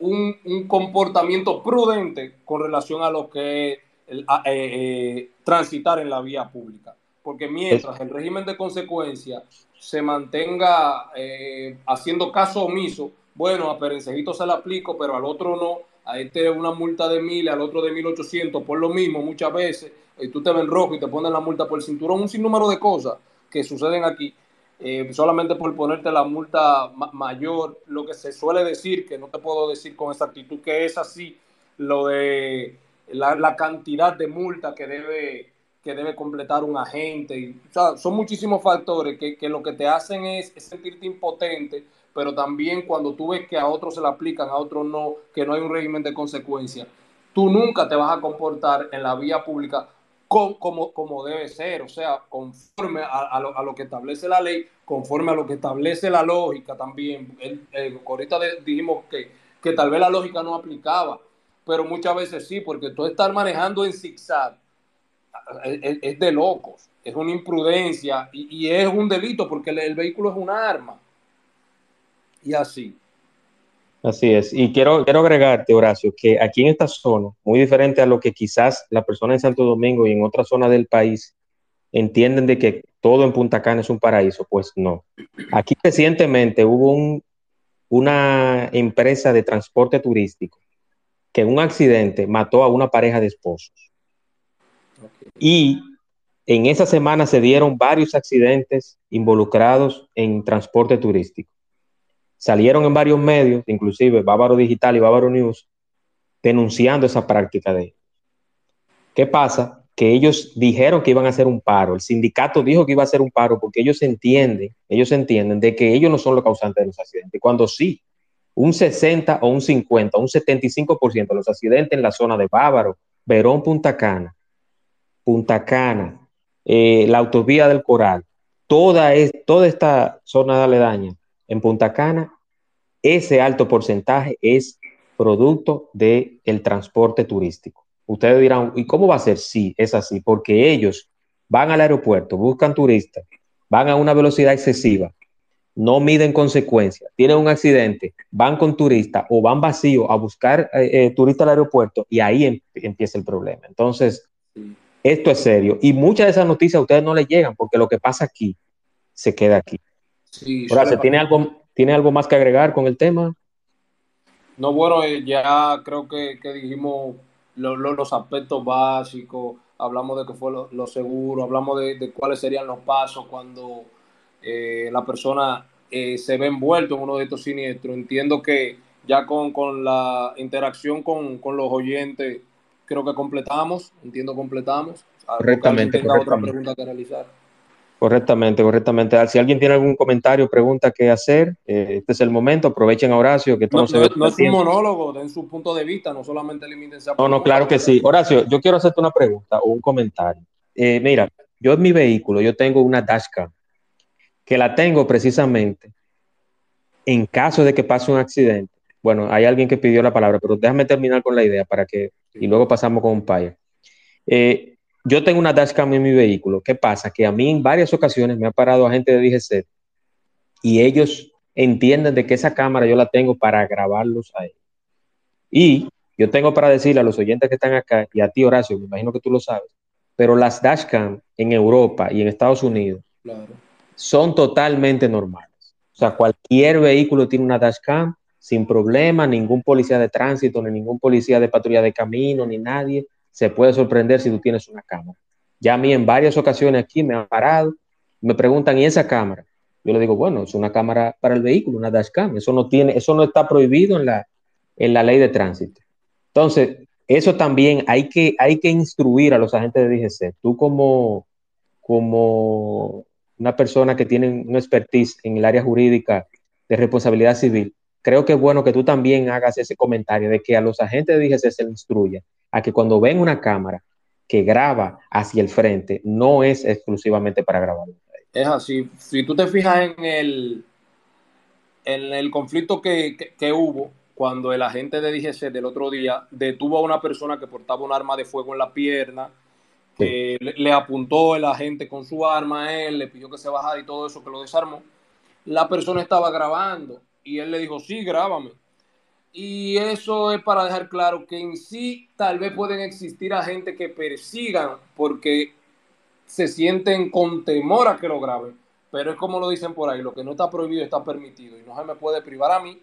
un, un comportamiento prudente con relación a lo que eh, eh, transitar en la vía pública. Porque mientras el régimen de consecuencia se mantenga eh, haciendo caso omiso, bueno, a Perencejito se le aplico, pero al otro no, a este una multa de mil, al otro de mil ochocientos, por lo mismo muchas veces, y tú te ves en rojo y te ponen la multa por el cinturón, un sinnúmero de cosas que suceden aquí eh, solamente por ponerte la multa ma mayor, lo que se suele decir, que no te puedo decir con exactitud que es así, lo de la, cantidad de multa que debe, que debe completar un agente. Y, son muchísimos factores que, que, lo que te hacen es, es, sentirte impotente, pero también cuando tú ves que a otros se le aplican, a otros no, que no hay un régimen de consecuencia, tú nunca te vas a comportar en la vía pública como, como, debe ser, o sea, conforme a, a, lo, a, lo, que establece la ley, conforme a lo que establece la lógica también. El, el, ahorita dijimos que, que, tal vez la lógica no aplicaba, pero muchas veces sí, porque tú estar manejando en zigzag es, es de locos, es una imprudencia y, y, es un delito porque el, el vehículo es un arma. Y así. Así es. Y quiero, quiero agregarte, Horacio, que aquí en esta zona, muy diferente a lo que quizás la persona en Santo Domingo y en otras zonas del país entienden de que todo en Punta Cana es un paraíso, pues no. Aquí recientemente hubo un, una empresa de transporte turístico que en un accidente mató a una pareja de esposos. Y en esa semana se dieron varios accidentes involucrados en transporte turístico salieron en varios medios, inclusive Bávaro Digital y Bávaro News, denunciando esa práctica de ellos. ¿Qué pasa? Que ellos dijeron que iban a hacer un paro, el sindicato dijo que iba a hacer un paro porque ellos entienden, ellos entienden de que ellos no son los causantes de los accidentes, cuando sí, un 60 o un 50, un 75% de los accidentes en la zona de Bávaro, Verón, Punta Cana, Punta Cana, eh, la autovía del Coral, toda, toda esta zona de aledaña en Punta Cana, ese alto porcentaje es producto del el transporte turístico. Ustedes dirán, ¿y cómo va a ser? Sí, es así, porque ellos van al aeropuerto, buscan turistas, van a una velocidad excesiva, no miden consecuencias, tienen un accidente, van con turistas o van vacíos a buscar eh, eh, turistas al aeropuerto y ahí em empieza el problema. Entonces, esto es serio. Y muchas de esas noticias a ustedes no les llegan porque lo que pasa aquí se queda aquí. Sí, Horacio, ¿tiene algo, ¿tiene algo más que agregar con el tema? No, bueno, eh, ya creo que, que dijimos los aspectos básicos, hablamos de qué fue lo, seguro, hablamos de, cuáles serían los pasos cuando eh, la persona eh, se ve envuelto en uno de estos siniestros. Entiendo que ya con, con la interacción con, con, los oyentes, creo que completamos, entiendo completamos. Correctamente. Tenga otra pregunta que realizar. Correctamente, correctamente. Si alguien tiene algún comentario, pregunta qué hacer, eh, este es el momento, aprovechen a Horacio, que todo no, se ve. No es un monólogo, den su punto de vista, no solamente limítense a... No, no, claro que sí. Horacio, yo quiero hacerte una pregunta o un comentario. Eh, mira, yo en mi vehículo, yo tengo una dashcam, que la tengo precisamente en caso de que pase un accidente. Bueno, hay alguien que pidió la palabra, pero déjame terminar con la idea para que, y luego pasamos con un payo. Eh, yo tengo una dashcam en mi vehículo. ¿Qué pasa? Que a mí en varias ocasiones me ha parado agente de DGC y ellos entienden de que esa cámara yo la tengo para grabarlos a ellos. Y yo tengo para decirle a los oyentes que están acá y a ti, Horacio, me imagino que tú lo sabes, pero las dashcam en Europa y en Estados Unidos son totalmente normales. O sea, cualquier vehículo tiene una dashcam sin problema, ningún policía de tránsito, ni ningún policía de patrulla de camino, ni nadie se puede sorprender si tú tienes una cámara. Ya a mí en varias ocasiones aquí me han parado, me preguntan, ¿y esa cámara? Yo le digo, bueno, es una cámara para el vehículo, una dashcam, eso no tiene, eso no está prohibido en la, en la ley de tránsito. Entonces, eso también hay que, hay que instruir a los agentes de DGC. Tú como, como una persona que tiene un expertise en el área jurídica de responsabilidad civil, creo que es bueno que tú también hagas ese comentario de que a los agentes de DGC se les instruya a que cuando ven una cámara que graba hacia el frente, no es exclusivamente para grabar. Es así. Si tú te fijas en el, en el conflicto que, hubo cuando el agente de DGC del otro día detuvo a una persona que portaba un arma de fuego en la pierna, que le, apuntó el agente con su arma a él, le pidió que se bajara y todo eso, que lo desarmó. La persona estaba grabando y él le dijo, sí, grábame. Y eso es para dejar claro que en sí tal vez pueden existir agentes que persigan porque se sienten con temor a que lo graben. Pero es como lo dicen por ahí, lo que no está prohibido está permitido. Y no se me puede privar a mí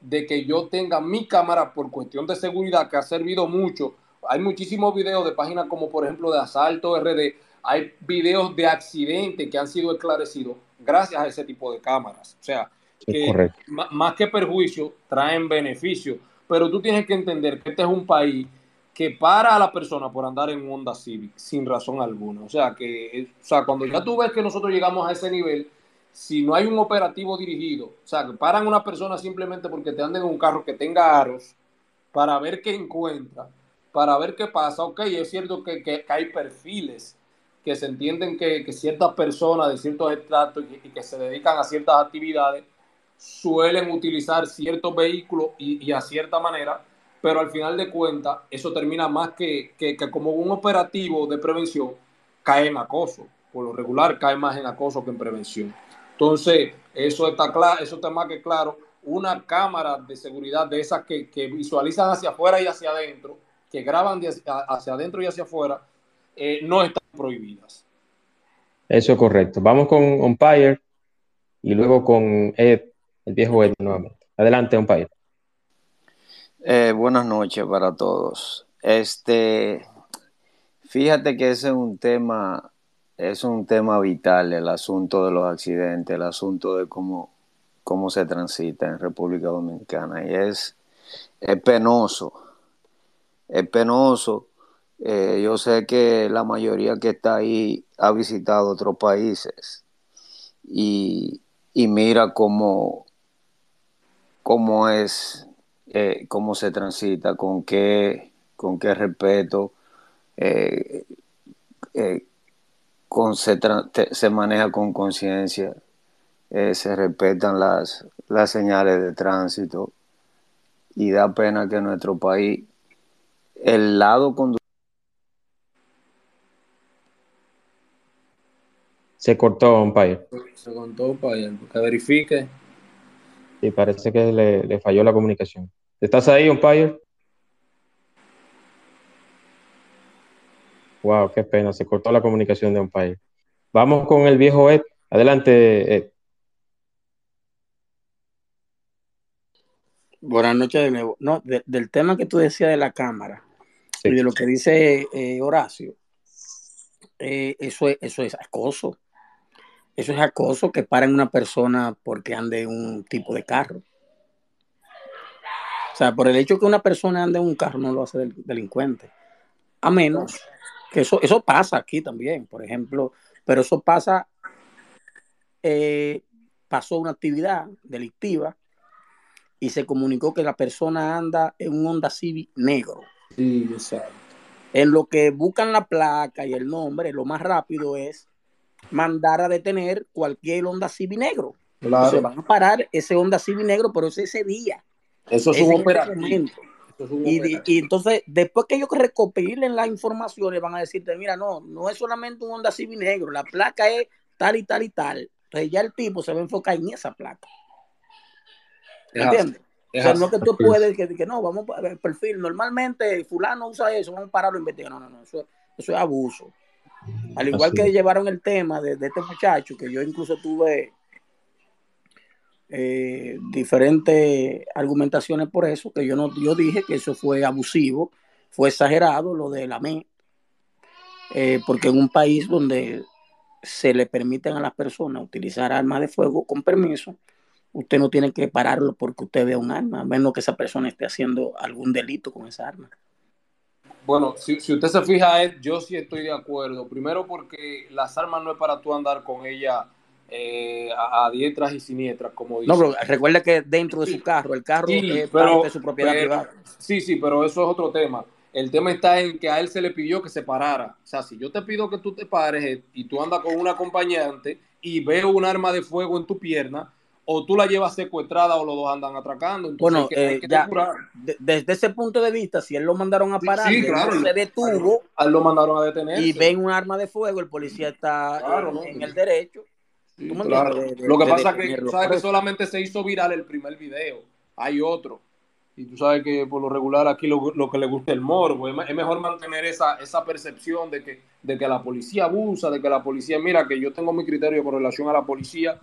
de que yo tenga mi cámara por cuestión de seguridad que ha servido mucho. Hay muchísimos videos de páginas como por ejemplo de Asalto RD. Hay videos de accidentes que han sido esclarecidos gracias a ese tipo de cámaras. O sea, que más que perjuicio traen beneficio. Pero tú tienes que entender que este es un país que para a la persona por andar en Honda Civic sin razón alguna. O sea, que o sea, cuando ya tú ves que nosotros llegamos a ese nivel, si no hay un operativo dirigido, o sea, que paran una persona simplemente porque te anden en un carro que tenga aros para ver qué encuentra, para ver qué pasa. Ok, es cierto que, que, hay perfiles que se entienden que, que ciertas personas de ciertos estratos y que se dedican a ciertas actividades suelen utilizar ciertos vehículos y, a cierta manera, pero al final de cuentas eso termina más que, que, como un operativo de prevención, cae en acoso. Por lo regular cae más en acoso que en prevención. Entonces, eso está claro, eso está más que claro. Una cámara de seguridad de esas que, que visualizan hacia afuera y hacia adentro, que graban hacia, adentro y hacia afuera, eh, no están prohibidas. Eso es correcto. Vamos con Umpire y luego con Ed el viejo Ed nuevamente. Adelante, un país. Eh, buenas noches para todos. Este, fíjate que ese es un tema, es un tema vital, el asunto de los accidentes, el asunto de cómo, cómo se transita en República Dominicana. Y es, es penoso, es penoso. Eh, yo sé que la mayoría que está ahí ha visitado otros países y, y mira cómo, cómo es, eh, cómo se transita, con qué, con qué respeto, eh, eh, se, maneja con conciencia, se respetan las, las señales de tránsito y da pena que en nuestro país el lado Se cortó, un país. Se cortó, un país. Que verifique. Sí, parece que le, falló la comunicación. ¿Estás ahí, umpire? Wow, qué pena, se cortó la comunicación de umpire. Vamos con el viejo Ed. Adelante, Ed. Buenas noches de nuevo. No, del tema que tú decías de la cámara. Y de lo que dice eh, Horacio, eh, eso, es, eso es acoso. Eso es acoso que paren una persona porque ande un tipo de carro. O sea, por el hecho que una persona ande en un carro no lo hace del- delincuente. A menos que eso, eso pasa aquí también, por ejemplo, pero eso pasa, eh, pasó una actividad delictiva y se comunicó que la persona anda en un Honda Civic negro. Sí, exacto. En lo que buscan la placa y el nombre, lo más rápido es mandar a detener cualquier Honda Civic negro. Claro. Se van a parar ese Honda Civic negro, pero es ese día. Eso es ese un operativo. momento. Eso es un Y, operativo. y entonces, después que ellos recopilen las informaciones, van a decirte, mira, no, no es solamente un Honda Civic negro, la placa es tal y tal y tal. Entonces ya el tipo se va a enfocar en esa placa. Es ¿Entiendes? es O sea, así. no que tú puedes, que, que no, vamos a ver el perfil. Normalmente fulano usa eso, vamos a pararlo a investigar. No, no, no, eso, eso es abuso. Al igual Así que llevaron el tema de, de este muchacho, que yo incluso tuve eh, diferentes argumentaciones por eso, que yo no, yo dije que eso fue abusivo, fue exagerado lo de la ME, eh, porque en un país donde se le permiten a las personas utilizar armas de fuego con permiso, usted no tiene que pararlo porque usted vea un arma, a menos que esa persona esté haciendo algún delito con esa arma. Bueno, si, si usted se fija, Ed, yo sí estoy de acuerdo. Primero porque las armas no es para tú andar con ella eh, a, a diestras y siniestras, como dice. No, pero recuerda que dentro de su carro, el carro Sí, es pero- parte de su propiedad pero- privada. Sí, sí, pero eso es otro tema. El tema está en que a él se le pidió que se parara. O sea, si yo te pido que tú te pares Ed, y tú andas con un acompañante y veo un arma de fuego en tu pierna, o tú la llevas secuestrada o los dos andan atracando. Entonces Bueno, hay que, eh, ya, de- desde ese punto de vista, si él lo mandaron a parar, sí, claro. se detuvo A él lo mandaron a detener. y ven un arma de fuego, el policía está Claro, eh, ¿no? en el derecho. Sí, ¿Tú me claro. entiendes? De- de- Lo que pasa es que sabes que solamente se hizo viral el primer video. Hay otro. Y tú sabes que por lo regular aquí lo, lo que le gusta es el morbo. Es mejor mantener esa, esa percepción de que, de que la policía abusa, de que la policía, mira, que yo tengo mi criterio con relación a la policía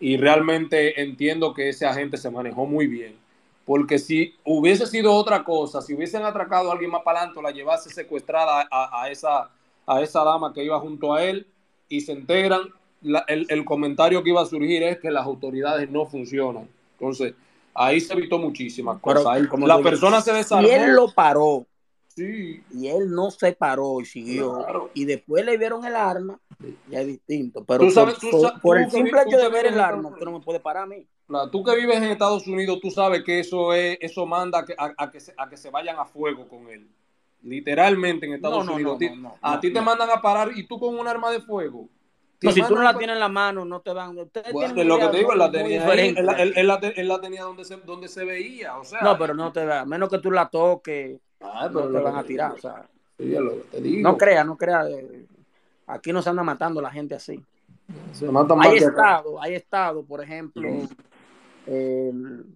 y realmente entiendo que ese agente se manejó muy bien. Porque si hubiese sido otra cosa, si hubiesen atracado a alguien más para adelante la llevase secuestrada a, a esa, a esa dama que iba junto a él y se enteran, la- el, el comentario que iba a surgir es que las autoridades no funcionan. Entonces, ahí se evitó muchísimas Pero, cosas. Ahí como la persona se desarmó. Si él lo paró Sí, y él no se paró y siguió, Claro. y después le vieron el arma, ya es distinto. Pero Tú sabes- por, tú por- tú el simple hecho de ver el arma, usted no me puede parar a mí. tú que vives en Estados Unidos, tú sabes que eso es, eso manda a que, a, a que se, a que se vayan a fuego con él. Literalmente en Estados No, no, Unidos. no, no, no, a no, ti te no. mandan a parar y tú con un arma de fuego. No, Te si tú no la tienes en la mano, no te van. Ustedes Bueno, tienen es lo que ideas te digo, él la tenía ahí, diferentes. él, la- él- él la, te- él la tenía donde se, donde se veía, o sea. No, pero no te va. A menos que tú la toques, no pero te lo van a te tirar. digo. O sea, Sí, es lo que te digo. no crea, no eh, Aquí no se anda matando la gente así. Se matan más Hay acá. estados, hay estados, por ejemplo, eh,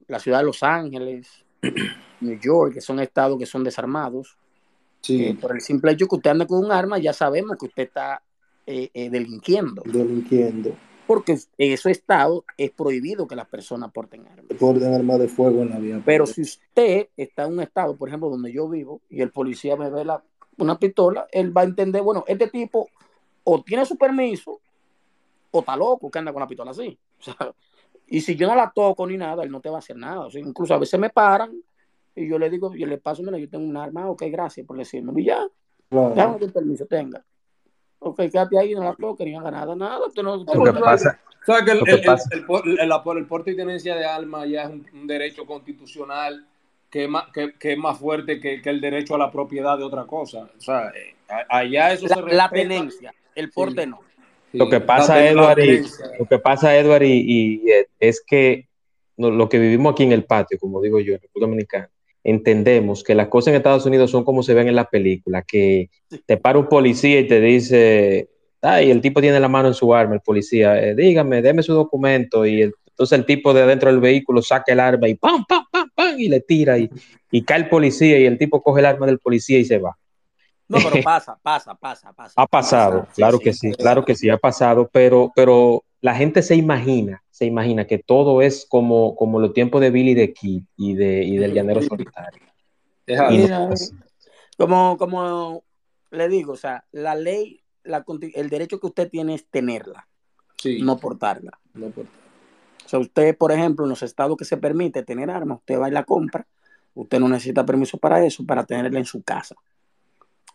la ciudad de Los Ángeles, New York, que son estados que son desarmados. Sí, Eh, por el simple hecho que usted ande con un arma, ya sabemos que usted está eh, eh, delinquiendo. delinquiendo. Porque en esos estados es prohibido que las personas porten armas. Porten armas de fuego en la vía. Pero si usted está en un estado, por ejemplo, donde yo vivo, y el policía me ve la, una pistola, él va a entender, bueno, este tipo o tiene su permiso o está loco que anda con la pistola así. O sea, y si yo no la toco ni nada, él no te va a hacer nada. O sea, incluso a veces me paran y yo le digo, yo le paso, mira, yo tengo un arma, ok, gracias por decirme. Y ya, Claro. déjame que el permiso tenga. Ok, quédate ahí, no la toques, ni haga nada, nada. Usted no, usted Lo no- que pasa, ¿Sabes que el, Lo que el- el- el por- el- la- por el porte y tenencia de armas ya es un, un derecho constitucional que es más, que, que es más fuerte que, que el derecho a la propiedad de otra cosa? O sea, eh, allá eso la, se la respeta. tenencia, el porte Sí. no. Sí, Lo que pasa, Edward, y, lo que pasa, Edward, y, y, es que no- lo que vivimos aquí en el patio, como digo yo, en República Dominicana, entendemos que las cosas en Estados Unidos son como se ven en la película, que te para un policía y te dice, ay, el tipo tiene la mano en su arma, el policía, eh, dígame, deme su documento, y el- entonces el tipo de dentro del vehículo saca el arma y pam, pam, pam, pam, y le tira, y, y cae el policía, y el tipo coge el arma del policía y se va. No, pero pasa, pasa, pasa, pasa. Ha pasado, Pasa, claro sí, que sí, sí, claro que sí, ha pasado, pero, pero la gente se imagina, se imagina que todo es como, como los tiempos de Billy the Kid y, de, y del llanero solitario. No. Como, como le digo, o sea, la ley, la, el derecho que usted tiene es tenerla, Sí, no portarla. no. O sea, usted, por ejemplo, en los estados que se permite tener armas, usted va y la compra, usted no necesita permiso para eso, para tenerla en su casa,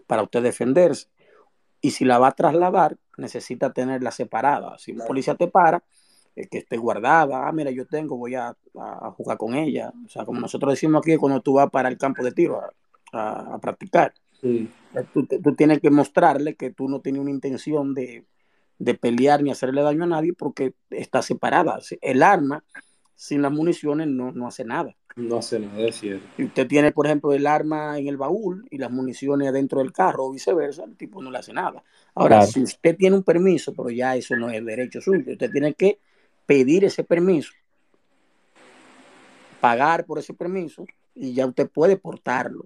para usted defenderse. Y si la va a trasladar, necesita tenerla separada. Si un Claro. policía te para, eh, que esté guardada, ah, mira, yo tengo, voy a, a jugar con ella. O sea, como nosotros decimos aquí, cuando tú vas para el campo de tiro a, a- a practicar, Sí, eh, tú, tú tienes que mostrarle que tú no tienes una intención de, de pelear ni hacerle daño a nadie porque está separada. El arma sin las municiones no, no hace nada. No hace nada, es cierto. Si usted tiene, por ejemplo, el arma en el baúl y las municiones dentro del carro o viceversa, el tipo no le hace nada. Ahora, Claro. si usted tiene un permiso, pero ya eso no es derecho suyo, usted tiene que pedir ese permiso, pagar por ese permiso y ya usted puede portarlo,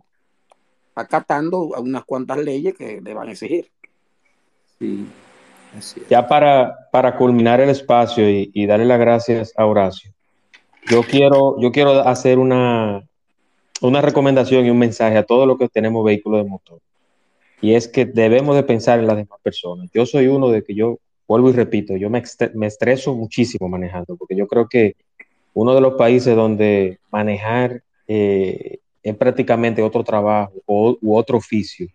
acatando a unas cuantas leyes que le van a exigir. Sí, es cierto. Ya para, para culminar el espacio y, y darle las gracias a Horacio, yo quiero, yo quiero hacer una, una recomendación y un mensaje a todos los que tenemos vehículos de motor. Y es que debemos de pensar en las demás personas. Yo soy uno de que yo, vuelvo y repito, yo me, me estreso muchísimo manejando, porque yo creo que uno de los países donde manejar eh, es prácticamente otro trabajo o, u otro oficio,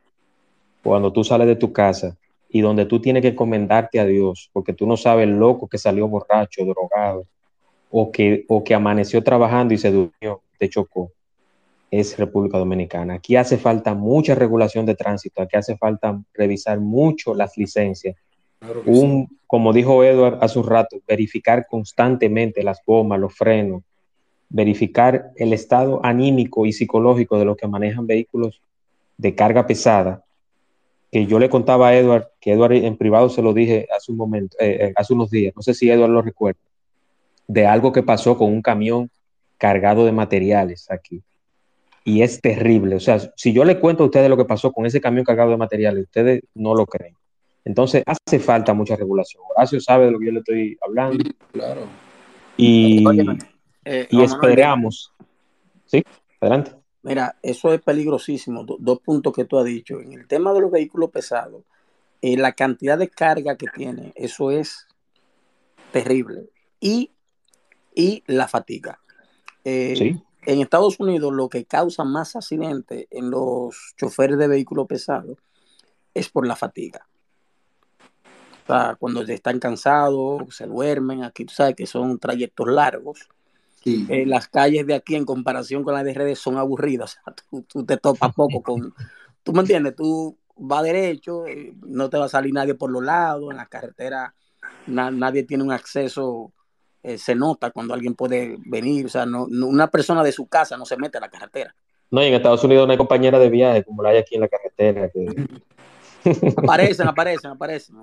cuando tú sales de tu casa y donde tú tienes que encomendarte a Dios, porque tú no sabes el loco que salió borracho, drogado, o que, o que amaneció trabajando y se durmió, te chocó, es República Dominicana. Aquí hace falta mucha regulación de tránsito, aquí hace falta revisar mucho las licencias, Claro sí. como dijo Edward hace un rato, verificar constantemente las gomas, los frenos, verificar el estado anímico y psicológico de los que manejan vehículos de carga pesada, que yo le contaba a Edward, que Edward en privado se lo dije hace un momento, eh, eh, hace unos días, no sé si Edward lo recuerda, de algo que pasó con un camión cargado de materiales aquí. Y es terrible. O sea, si yo le cuento a ustedes lo que pasó con ese camión cargado de materiales, ustedes no lo creen. Entonces, hace falta mucha regulación. Horacio sabe de lo que yo le estoy hablando. Sí, claro. Y, eh, y esperamos. Sí, adelante. Mira, eso es peligrosísimo. Do- dos puntos que tú has dicho. En el tema de los vehículos pesados, eh, la cantidad de carga que tiene, eso es terrible. Y, y la fatiga. Eh, Sí, En Estados Unidos, lo que causa más accidentes en los choferes de vehículos pesados es por la fatiga. O sea, cuando están cansados, se duermen. Aquí tú sabes que son trayectos largos. Sí, Eh, las calles de aquí en comparación con las de redes son aburridas. O sea, tú, tú te topas poco con... ¿Tú me entiendes? Tú vas derecho, eh, no te va a salir nadie por los lados, en la carretera na- nadie tiene un acceso, eh, se nota cuando alguien puede venir, o sea, no, no- una persona de su casa no se mete a la carretera. no, y en Estados Unidos no hay compañera de viaje como la hay aquí en la carretera. que- Aparecen, aparecen, aparecen,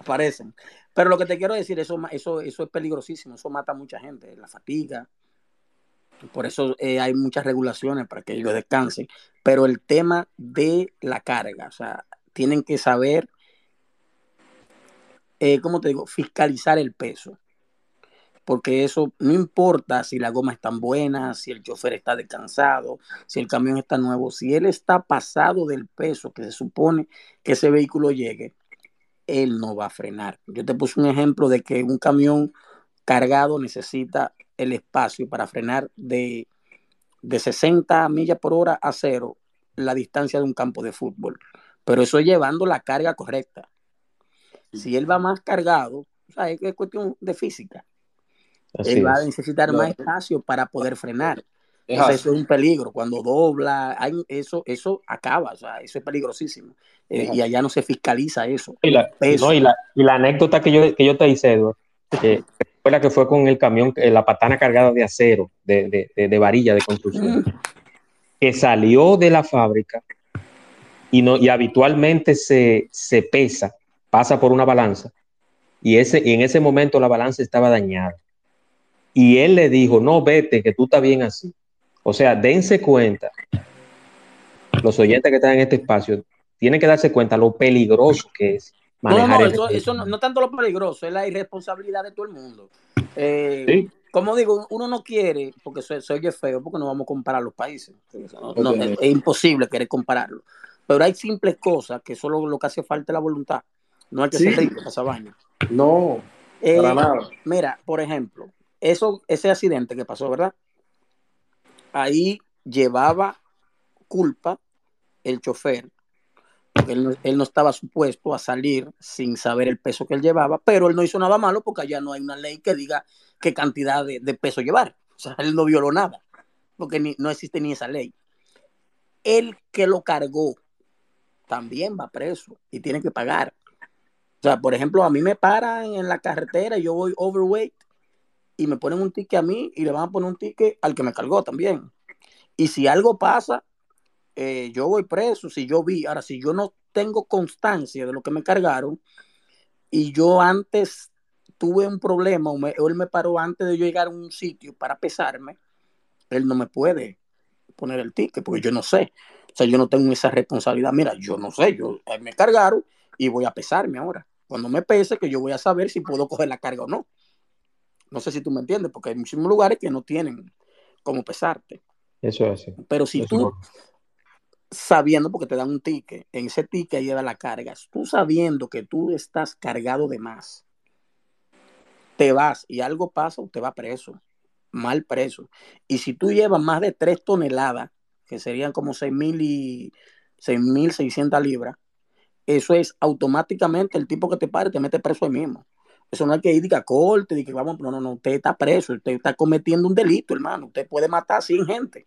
aparecen. Pero lo que te quiero decir, eso, eso, eso es peligrosísimo, eso mata a mucha gente, la fatiga. Por eso eh, hay muchas regulaciones para que ellos descansen. Pero el tema de la carga, o sea, tienen que saber, eh, ¿cómo te digo? Fiscalizar el peso. Porque eso no importa si la goma es tan buena, si el chofer está descansado, si el camión está nuevo, si él está pasado del peso que se supone que ese vehículo llegue, él no va a frenar. Yo te puse un ejemplo de que un camión cargado necesita el espacio para frenar de, de 60 millas por hora a cero la distancia de un campo de fútbol. Pero eso es llevando la carga correcta. Si él va más cargado, o sea, es, es cuestión de física. Así Él va a es. necesitar más espacio para poder frenar. Es Entonces, eso es un peligro. Cuando dobla, hay- eso, eso acaba, o sea, eso es peligrosísimo. Eh, y allá no se fiscaliza eso. Y la, no, y la, y la anécdota que yo, que yo te hice, Edward, que fue la que fue con el camión, eh, la patana cargada de acero, de, de, de, de varilla de construcción, Mm, que salió de la fábrica y, no, y habitualmente se, se pesa, pasa por una balanza, y, ese, y en ese momento la balanza estaba dañada. Y él le dijo, no, vete, que tú estás bien así. O sea, dense cuenta, los oyentes que están en este espacio, tienen que darse cuenta lo peligroso que es No, no, no, el eso, eso no, no tanto lo peligroso, es la irresponsabilidad de todo el mundo. Eh, Sí. como digo, uno no quiere, porque se, se oye feo, porque no vamos a comparar los países. No, no, Ok. es, es imposible querer compararlo. Pero hay simples cosas que solo lo que hace falta es la voluntad. No hay que Sí. ser rico para esa vaina. No, Eh, para nada. Mira, por ejemplo, eso, ese accidente que pasó, ¿verdad? Ahí llevaba culpa el chofer, porque él no, él no estaba supuesto a salir sin saber el peso que él llevaba, pero él no hizo nada malo porque allá no hay una ley que diga qué cantidad de, peso llevar. O sea, él no violó nada, porque no existe ni esa ley. El que lo cargó también va preso y tiene que pagar. O sea, por ejemplo, a mí me paran en la carretera y yo voy overweight y me ponen un ticket a mí y le van a poner un ticket al que me cargó también. Y si algo pasa, eh, yo voy preso. Si yo vi, ahora, si yo no tengo constancia de lo que me cargaron y yo antes tuve un problema o, él me paró antes de yo llegar a un sitio para pesarme, él no me puede poner el ticket porque yo no sé. O sea, yo no tengo esa responsabilidad. Mira, yo no sé, yo eh, me cargaron y voy a pesarme ahora. Cuando me pese, que yo voy a saber si puedo coger la carga o no. No sé si tú me entiendes, porque hay muchísimos lugares que no tienen cómo pesarte. Eso es así. Pero si Eso tú, es- sabiendo, porque te dan un ticket, en ese ticket lleva la carga, tú sabiendo que tú estás cargado de más, te vas y algo pasa, te va preso, mal preso. Y si tú llevas más de 3 toneladas, que serían como 6.000 y 6.600 libras, eso es automáticamente el tipo que te pare te mete preso ahí mismo. Eso no hay que ir diga corte, de que vamos, no, no, no, usted está preso, usted está cometiendo un delito, hermano. Usted puede matar a 100 gente.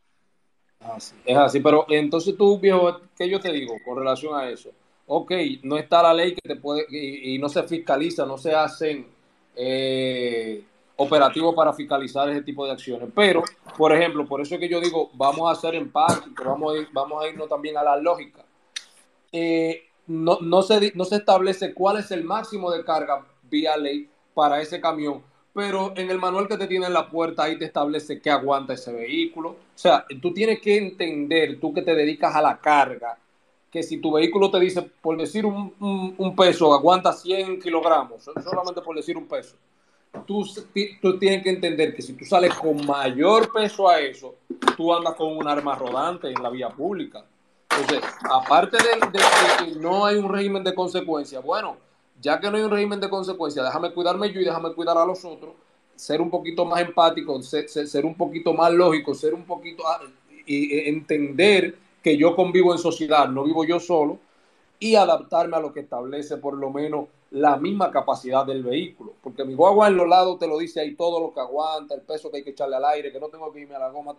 Es así, pero entonces tú, viejo, ¿qué yo te digo con relación a eso? Ok, no está la ley que te puede, y, y no se fiscaliza, no se hacen eh, operativos para fiscalizar ese tipo de acciones. Pero, por ejemplo, por eso es que yo digo, vamos a ser empáticos, vamos a, ir- vamos a irnos también a la lógica. Eh, no, no, se, no se establece cuál es el máximo de carga vía ley para ese camión, pero en el manual que te tiene en la puerta ahí te establece que aguanta ese vehículo. O sea, tú tienes que entender, tú que te dedicas a la carga, que si tu vehículo te dice, por decir un, peso, aguanta 100 kilogramos, solamente por decir un peso, tú, tú tienes que entender que si tú sales con mayor peso a eso, tú andas con un arma rodante en la vía pública. Entonces, aparte de- de que no hay un régimen de consecuencia, bueno, ya que no hay un régimen de consecuencia, déjame cuidarme yo y déjame cuidar a los otros, ser un poquito más empático, ser, ser- un poquito más lógico, ser un poquito ah, y, entender que yo convivo en sociedad, no vivo yo solo, y adaptarme a lo que establece por lo menos la misma capacidad del vehículo. Porque mi guagua en los lados te lo dice ahí todo lo que aguanta, el peso que hay que echarle al aire, que no tengo que irme a la goma,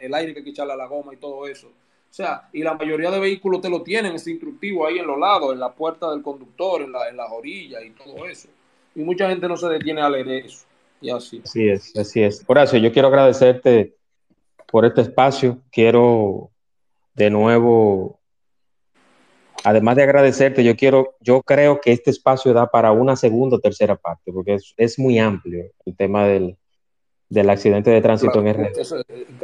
el aire que hay que echarle a la goma y todo eso. O sea, y la mayoría de vehículos te lo tienen, ese instructivo ahí en los lados, en la puerta del conductor, en, la, en las orillas y todo eso. Y mucha gente no se detiene a leer eso. Y así. Así es, así es. Horacio, yo quiero agradecerte por este espacio. Quiero de nuevo, además de agradecerte, yo quiero, yo creo que este espacio da para una segunda o tercera parte, porque es muy amplio el tema del, del accidente de tránsito en RD. Es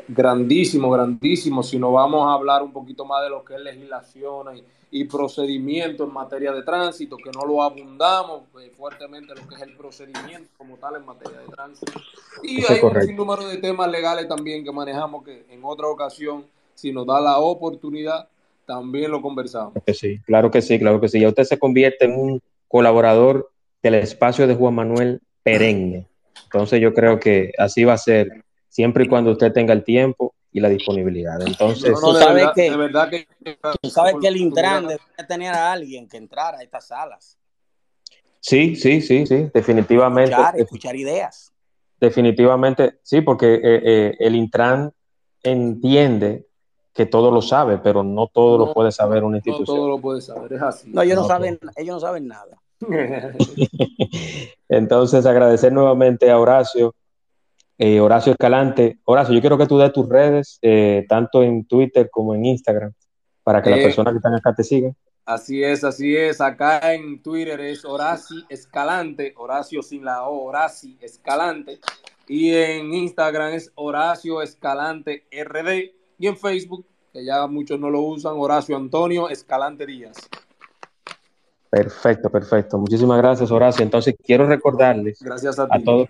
grandísimo, grandísimo. Si nos vamos a hablar un poquito más de lo que es legislación y, y procedimiento en materia de tránsito, que no lo abundamos eh, fuertemente lo que es el procedimiento como tal en materia de tránsito. Y Eso hay un sinnúmero de temas legales también que manejamos que en otra ocasión, si nos da la oportunidad, también lo conversamos. Claro que sí, claro que sí, claro que sí. Ya usted se convierte en un colaborador del espacio de Juan Manuel perenne. Entonces yo creo que así va a ser, siempre y cuando usted tenga el tiempo y la disponibilidad. Entonces, No, no, Tú de sabes verdad, que- de verdad que... Tú sabes que el Intran debería tener a alguien que entrara a estas salas, sí, sí, sí, sí, definitivamente. escuchar, escuchar ideas. Definitivamente, sí, porque eh, eh, el Intran entiende que todo lo sabe, pero no todo lo No, puede saber una No institución. todo lo puede saber, es así. No, ellos no No, saben, ellos no saben nada. Entonces, agradecer nuevamente a Horacio, eh, Horacio Escalante. Horacio, yo quiero que tú des tus redes, eh, tanto en Twitter como en Instagram, para que las Eh, personas que están acá te sigan. Así es, así es. Acá en Twitter es Horaci Escalante, Horacio sin la O, Horaci Escalante. Y en Instagram es Horacio Escalante RD. Y en Facebook, que ya muchos no lo usan, Horacio Antonio Escalante Díaz. Perfecto, perfecto. Muchísimas gracias, Horacio. Entonces, quiero recordarles Gracias a todos,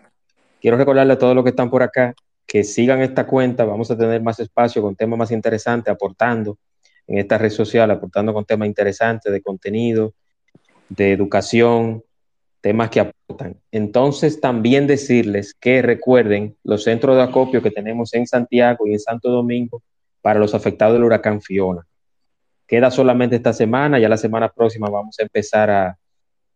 Quiero recordarle a todos los que están por acá que sigan esta cuenta. Vamos a tener más espacio con temas más interesantes, aportando en esta red social, aportando con temas interesantes de contenido, de educación, temas que aportan. Entonces, también decirles que recuerden los centros de acopio que tenemos en Santiago y en Santo Domingo para los afectados del huracán Fiona. Queda solamente esta semana, ya la semana próxima vamos a empezar a,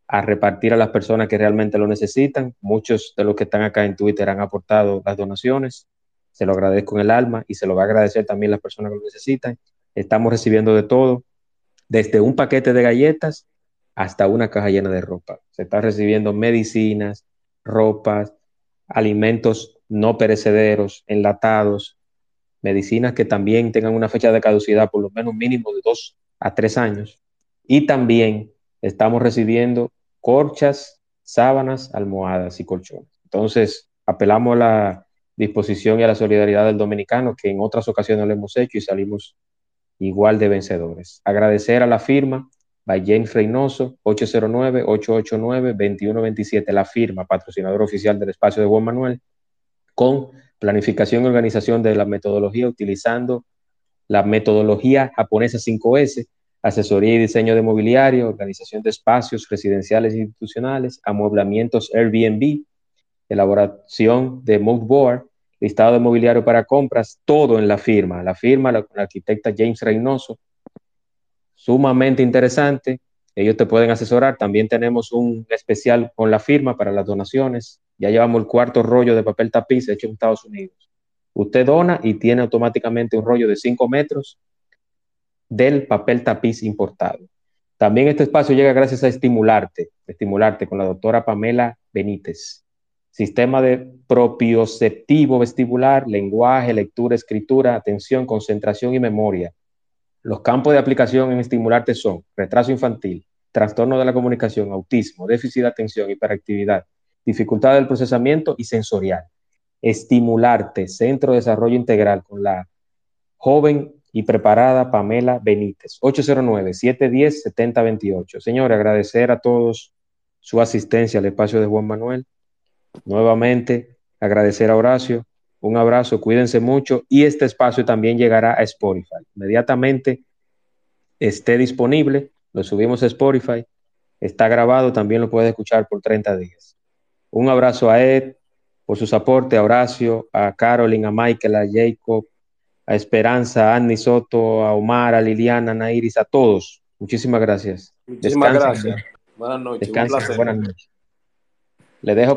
a repartir a las personas que realmente lo necesitan. Muchos de los que están acá en Twitter han aportado las donaciones. Se lo agradezco en el alma y se lo va a agradecer también las personas que lo necesitan. Estamos recibiendo de todo, desde un paquete de galletas hasta una caja llena de ropa. Se está recibiendo medicinas, ropas, alimentos no perecederos, enlatados, medicinas que también tengan una fecha de caducidad por lo menos mínimo de dos a tres años. Y también estamos recibiendo corchas, sábanas, almohadas y colchones. Entonces, apelamos a la disposición y a la solidaridad del dominicano, que en otras ocasiones lo hemos hecho y salimos igual de vencedores. Agradecer a la firma James Reynoso, 809-889-2127, la firma, patrocinador oficial del espacio de Juan Manuel, con planificación y organización de la metodología utilizando la metodología japonesa 5S, asesoría y diseño de mobiliario, organización de espacios residenciales e institucionales, amueblamientos Airbnb, elaboración de mood board, listado de mobiliario para compras, todo en la firma. La firma, la, la arquitecta James Reynoso, sumamente interesante. Ellos te pueden asesorar. También tenemos un especial con la firma para las donaciones. Ya llevamos el cuarto rollo de papel tapiz hecho en Estados Unidos. Usted dona y tiene automáticamente un rollo de 5 metros del papel tapiz importado. También este espacio llega gracias a Estimularte, Estimularte con la doctora Pamela Benítez. Sistema de propioceptivo vestibular, lenguaje, lectura, escritura, atención, concentración y memoria. Los campos de aplicación en Estimularte son retraso infantil, trastorno de la comunicación, autismo, déficit de atención, hiperactividad, dificultad del procesamiento y sensorial. Estimularte, Centro de Desarrollo Integral con la joven y preparada Pamela Benítez, 809-710-7028. Señores, agradecer a todos su asistencia al espacio de Juan Manuel. Nuevamente, agradecer a Horacio. Un abrazo, cuídense mucho y este espacio también llegará a Spotify. Inmediatamente esté disponible, lo subimos a Spotify. Está grabado, también lo puede escuchar por 30 días. Un abrazo a Ed por sus aportes, a Horacio, a Carolyn, a Michael, a Jacob, a Esperanza, a Annie Soto, a Omar, a Liliana, a Nairis, a todos. Muchísimas gracias. Muchísimas Descansen. gracias. Buenas noches. Un Descansen. placer. Buenas noches. Le dejo.